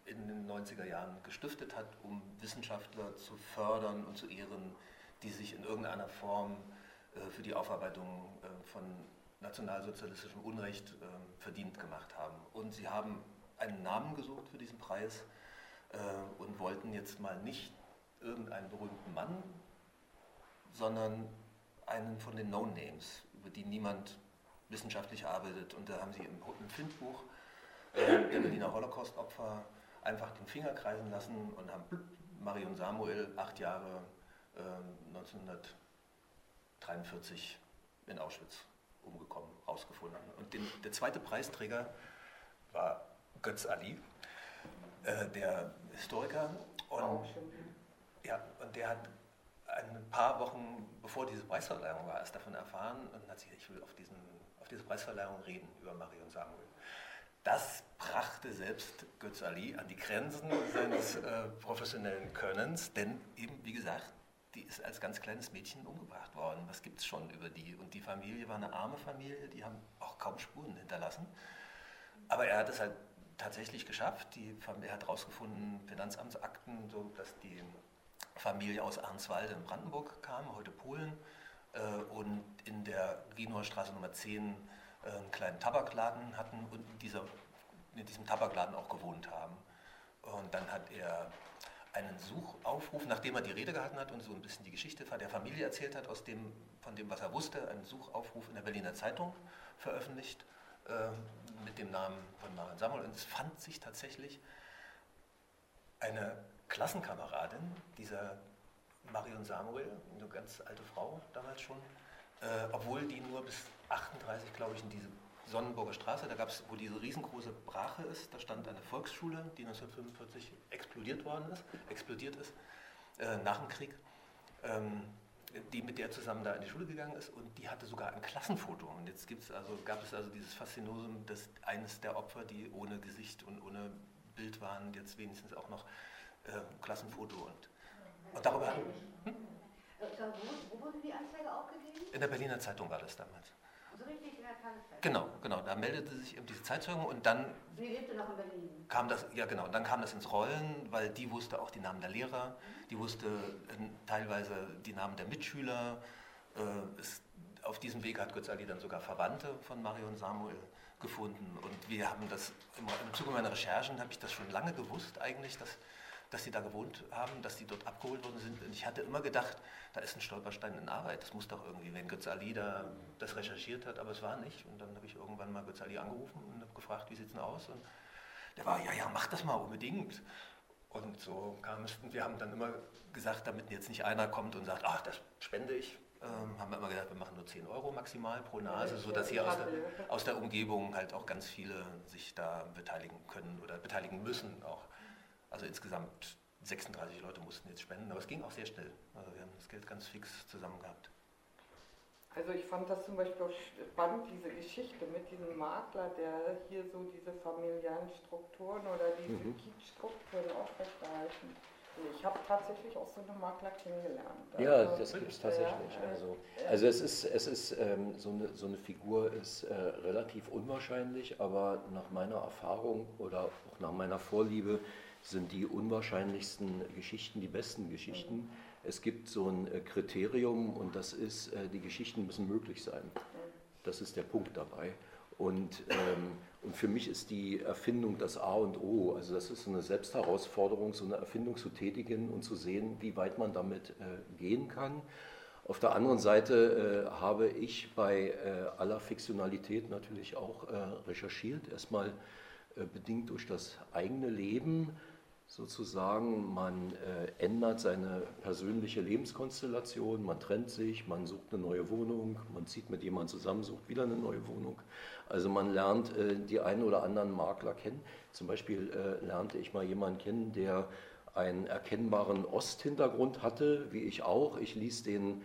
in den 90er Jahren gestiftet hat, um Wissenschaftler zu fördern und zu ehren, die sich in irgendeiner Form äh, für die Aufarbeitung äh, von nationalsozialistischem Unrecht äh, verdient gemacht haben. Und sie haben einen Namen gesucht für diesen Preis und wollten jetzt mal nicht irgendeinen berühmten Mann, sondern einen von den No-Names, über die niemand wissenschaftlich arbeitet. Und da haben sie im, im Findbuch der Berliner Holocaust-Opfer einfach den Finger kreisen lassen und haben Marion Samuel, acht Jahre, 1943 in Auschwitz umgekommen, rausgefunden. Und den, der zweite Preisträger war Götz Ali, äh, der Historiker. Und, ja, und der hat ein paar Wochen bevor diese Preisverleihung war, erst davon erfahren und hat sich, ich will auf, diesen, auf diese Preisverleihung reden über Marion Samuel. Das brachte selbst Götz Ali an die Grenzen seines äh, professionellen Könnens, denn eben, wie gesagt, die ist als ganz kleines Mädchen umgebracht worden. Was gibt es schon über die? Und die Familie war eine arme Familie, die haben auch kaum Spuren hinterlassen. Aber er hat es halt tatsächlich geschafft. Die Familie hat herausgefunden, Finanzamtsakten, so dass die Familie aus Arnswalde in Brandenburg kam, heute Polen, äh, und in der Straße Nummer 10 äh, einen kleinen Tabakladen hatten und in, dieser, in diesem Tabakladen auch gewohnt haben. Und dann hat er einen Suchaufruf, nachdem er die Rede gehalten hat und so ein bisschen die Geschichte der Familie erzählt hat, aus dem, von dem, was er wusste, einen Suchaufruf in der Berliner Zeitung veröffentlicht äh, mit dem Namen von Marion Samuel. Und es fand sich tatsächlich eine Klassenkameradin dieser Marion Samuel, eine ganz alte Frau damals schon, äh, obwohl die nur bis 38, glaube ich, in diese Sonnenburger Straße, da gab es, wo diese riesengroße Brache ist, da stand eine Volksschule, die 1945 explodiert worden ist, explodiert ist, äh, nach dem Krieg, ähm, die mit der zusammen da in die Schule gegangen ist und die hatte sogar ein Klassenfoto. Und jetzt gibt's also, gab es also dieses Faszinosum, dass eines der Opfer, die ohne Gesicht und ohne Bild waren, jetzt wenigstens auch noch äh, Klassenfoto und, und darüber. Hm? Äh, wo, wo wurde die Anzeige aufgegeben? In der Berliner Zeitung war das damals. So richtig in der Tageszeitung? Genau, genau. Da meldete sich eben diese Zeitzeugen und dann Sie lebte noch in Berlin. kam das, ja genau, dann kam das ins Rollen, weil die wusste auch die Namen der Lehrer, die wusste äh, teilweise die Namen der Mitschüler. Äh, es, auf diesem Weg hat Götz Ali dann sogar Verwandte von Mario und Samuel gefunden. Und wir haben das, im, im Zuge meiner Recherchen habe ich das schon lange gewusst eigentlich, dass, dass sie da gewohnt haben, dass die dort abgeholt worden sind. Und ich hatte immer gedacht, da ist ein Stolperstein in Arbeit. Das muss doch irgendwie, wenn Götz Ali da das recherchiert hat, aber es war nicht. Und dann habe ich irgendwann mal Götz Ali angerufen und habe gefragt, wie sieht es denn aus? Und der war, ja, ja, mach das mal unbedingt. Und so kam es, und wir haben dann immer gesagt, damit jetzt nicht einer kommt und sagt, ach, das spende ich, ähm, haben wir immer gesagt, wir machen nur 10 Euro maximal pro Nase, sodass hier aus der, aus der Umgebung halt auch ganz viele sich da beteiligen können oder beteiligen müssen auch. Also insgesamt 36 Leute mussten jetzt spenden, aber es ging auch sehr schnell. Also wir haben das Geld ganz fix zusammen gehabt. Also ich fand das zum Beispiel auch spannend, diese Geschichte mit diesem Makler, der hier so diese familiären Strukturen oder diese Mhm. Kiezstrukturen aufrechterhalten. Also Ich habe tatsächlich auch so einen Makler kennengelernt. Ja, Also, das gibt es tatsächlich. ja, Also, äh, also es ist, es ist ähm, so, eine, so eine Figur ist äh, relativ unwahrscheinlich, aber nach meiner Erfahrung oder auch nach meiner Vorliebe sind die unwahrscheinlichsten Geschichten die besten Geschichten. Es gibt so ein äh, Kriterium und das ist, äh, die Geschichten müssen möglich sein. Das ist der Punkt dabei. Und, ähm, und für mich ist die Erfindung das A und O. Also das ist so eine Selbstherausforderung, so eine Erfindung zu tätigen und zu sehen, wie weit man damit äh, gehen kann. Auf der anderen Seite äh, habe ich bei äh, aller Fiktionalität natürlich auch äh, recherchiert, erstmal bedingt durch das eigene Leben sozusagen. Man äh, ändert seine persönliche Lebenskonstellation, man trennt sich, man sucht eine neue Wohnung, man zieht mit jemandem zusammen, sucht wieder eine neue Wohnung. Also man lernt äh, die einen oder anderen Makler kennen. Zum Beispiel äh, lernte ich mal jemanden kennen, der einen erkennbaren Osthintergrund hatte, wie ich auch. Ich ließ den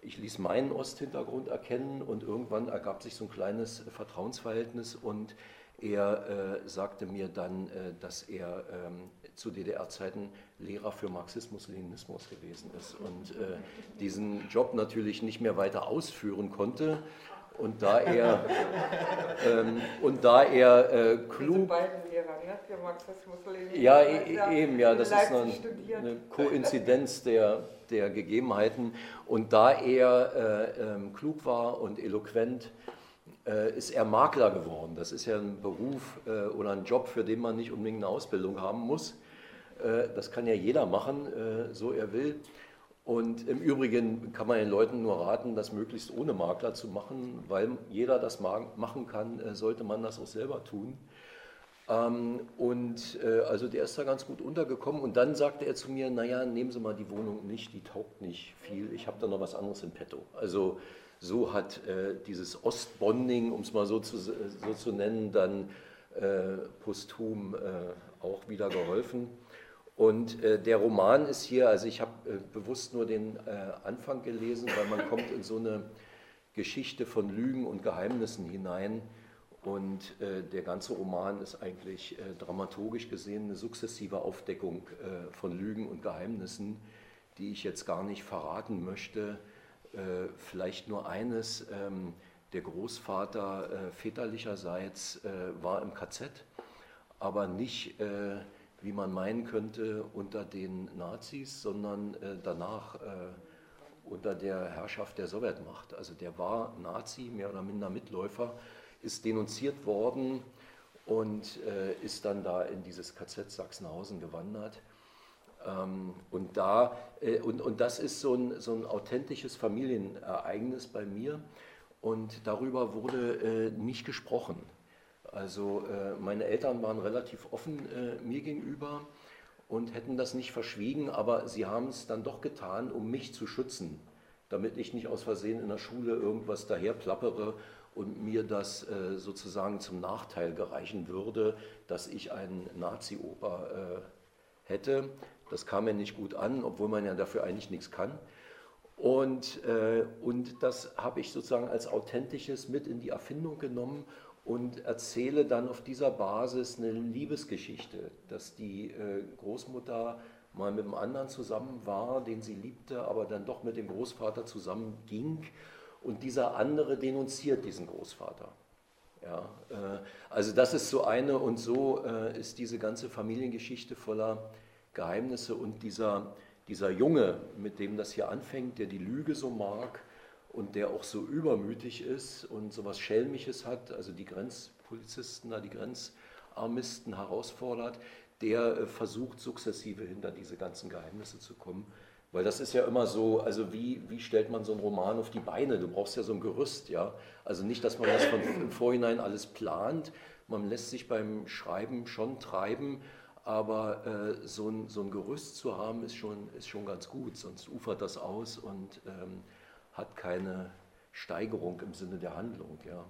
ich ließ meinen Osthintergrund erkennen und irgendwann ergab sich so ein kleines Vertrauensverhältnis und er äh, sagte mir dann, äh, dass er ähm, zu DDR-Zeiten Lehrer für Marxismus-Leninismus gewesen ist und äh, diesen Job natürlich nicht mehr weiter ausführen konnte. Und da er, ähm, und da er äh, klug Lehrer, ne? ja, Also, e- eben, ja, das ist eine, eine Koinzidenz der, der Gegebenheiten. Und da er äh, ähm, klug war und eloquent, äh, ist er Makler geworden. Das ist ja ein Beruf äh, oder ein Job, für den man nicht unbedingt eine Ausbildung haben muss. Äh, das kann ja jeder machen, äh, so er will. Und im Übrigen kann man den Leuten nur raten, das möglichst ohne Makler zu machen, weil jeder das ma- machen kann, äh, sollte man das auch selber tun. Ähm, und also der ist da ganz gut untergekommen. Und dann sagte er zu mir, naja, nehmen Sie mal die Wohnung nicht, die taugt nicht viel. Ich habe da noch was anderes in petto. Also so hat dieses Ostbonding, um es mal so zu, so zu nennen, dann posthum auch wieder geholfen. Und äh, der Roman ist hier, also ich habe äh, bewusst nur den äh, Anfang gelesen, weil man kommt in so eine Geschichte von Lügen und Geheimnissen hinein. Und äh, der ganze Roman ist eigentlich äh, dramaturgisch gesehen eine sukzessive Aufdeckung äh, von Lügen und Geheimnissen, die ich jetzt gar nicht verraten möchte. Vielleicht nur eines, ähm, der Großvater väterlicherseits war im KZ, aber nicht, wie man meinen könnte, unter den Nazis, sondern äh, danach äh, unter der Herrschaft der Sowjetmacht. Also der war Nazi, mehr oder minder Mitläufer, ist denunziert worden und äh, ist dann da in dieses KZ Sachsenhausen gewandert. Ähm, und, da, und, und das ist so ein, so ein authentisches Familienereignis bei mir und darüber wurde nicht gesprochen. Also äh, meine Eltern waren relativ offen äh, mir gegenüber und hätten das nicht verschwiegen, aber sie haben es dann doch getan, um mich zu schützen, damit ich nicht aus Versehen in der Schule irgendwas daher plappere und mir das äh, sozusagen zum Nachteil gereichen würde, dass ich einen Nazi-Opa äh, hätte. Das kam mir nicht gut an, obwohl man ja dafür eigentlich nichts kann. Und, äh, und das habe ich sozusagen als authentisches mit in die Erfindung genommen und erzähle dann auf dieser Basis eine Liebesgeschichte, dass die äh, Großmutter mal mit dem anderen zusammen war, den sie liebte, aber dann doch mit dem Großvater zusammen ging und dieser andere denunziert diesen Großvater. Ja, äh, also das ist so eine und so äh, ist diese ganze Familiengeschichte voller Geheimnisse und dieser, dieser Junge, mit dem das hier anfängt, der die Lüge so mag und der auch so übermütig ist und so was Schelmisches hat, also die Grenzpolizisten, die Grenzarmisten herausfordert, der äh, versucht sukzessive hinter diese ganzen Geheimnisse zu kommen. Weil das ist ja immer so, also wie, wie stellt man so einen Roman auf die Beine? Du brauchst ja so ein Gerüst, ja. Also nicht, dass man das von im Vorhinein alles plant. Man lässt sich beim Schreiben schon treiben, aber äh, so, ein, so ein Gerüst zu haben, ist schon, ist schon ganz gut, sonst ufert das aus und ähm, hat keine Steigerung im Sinne der Handlung, ja.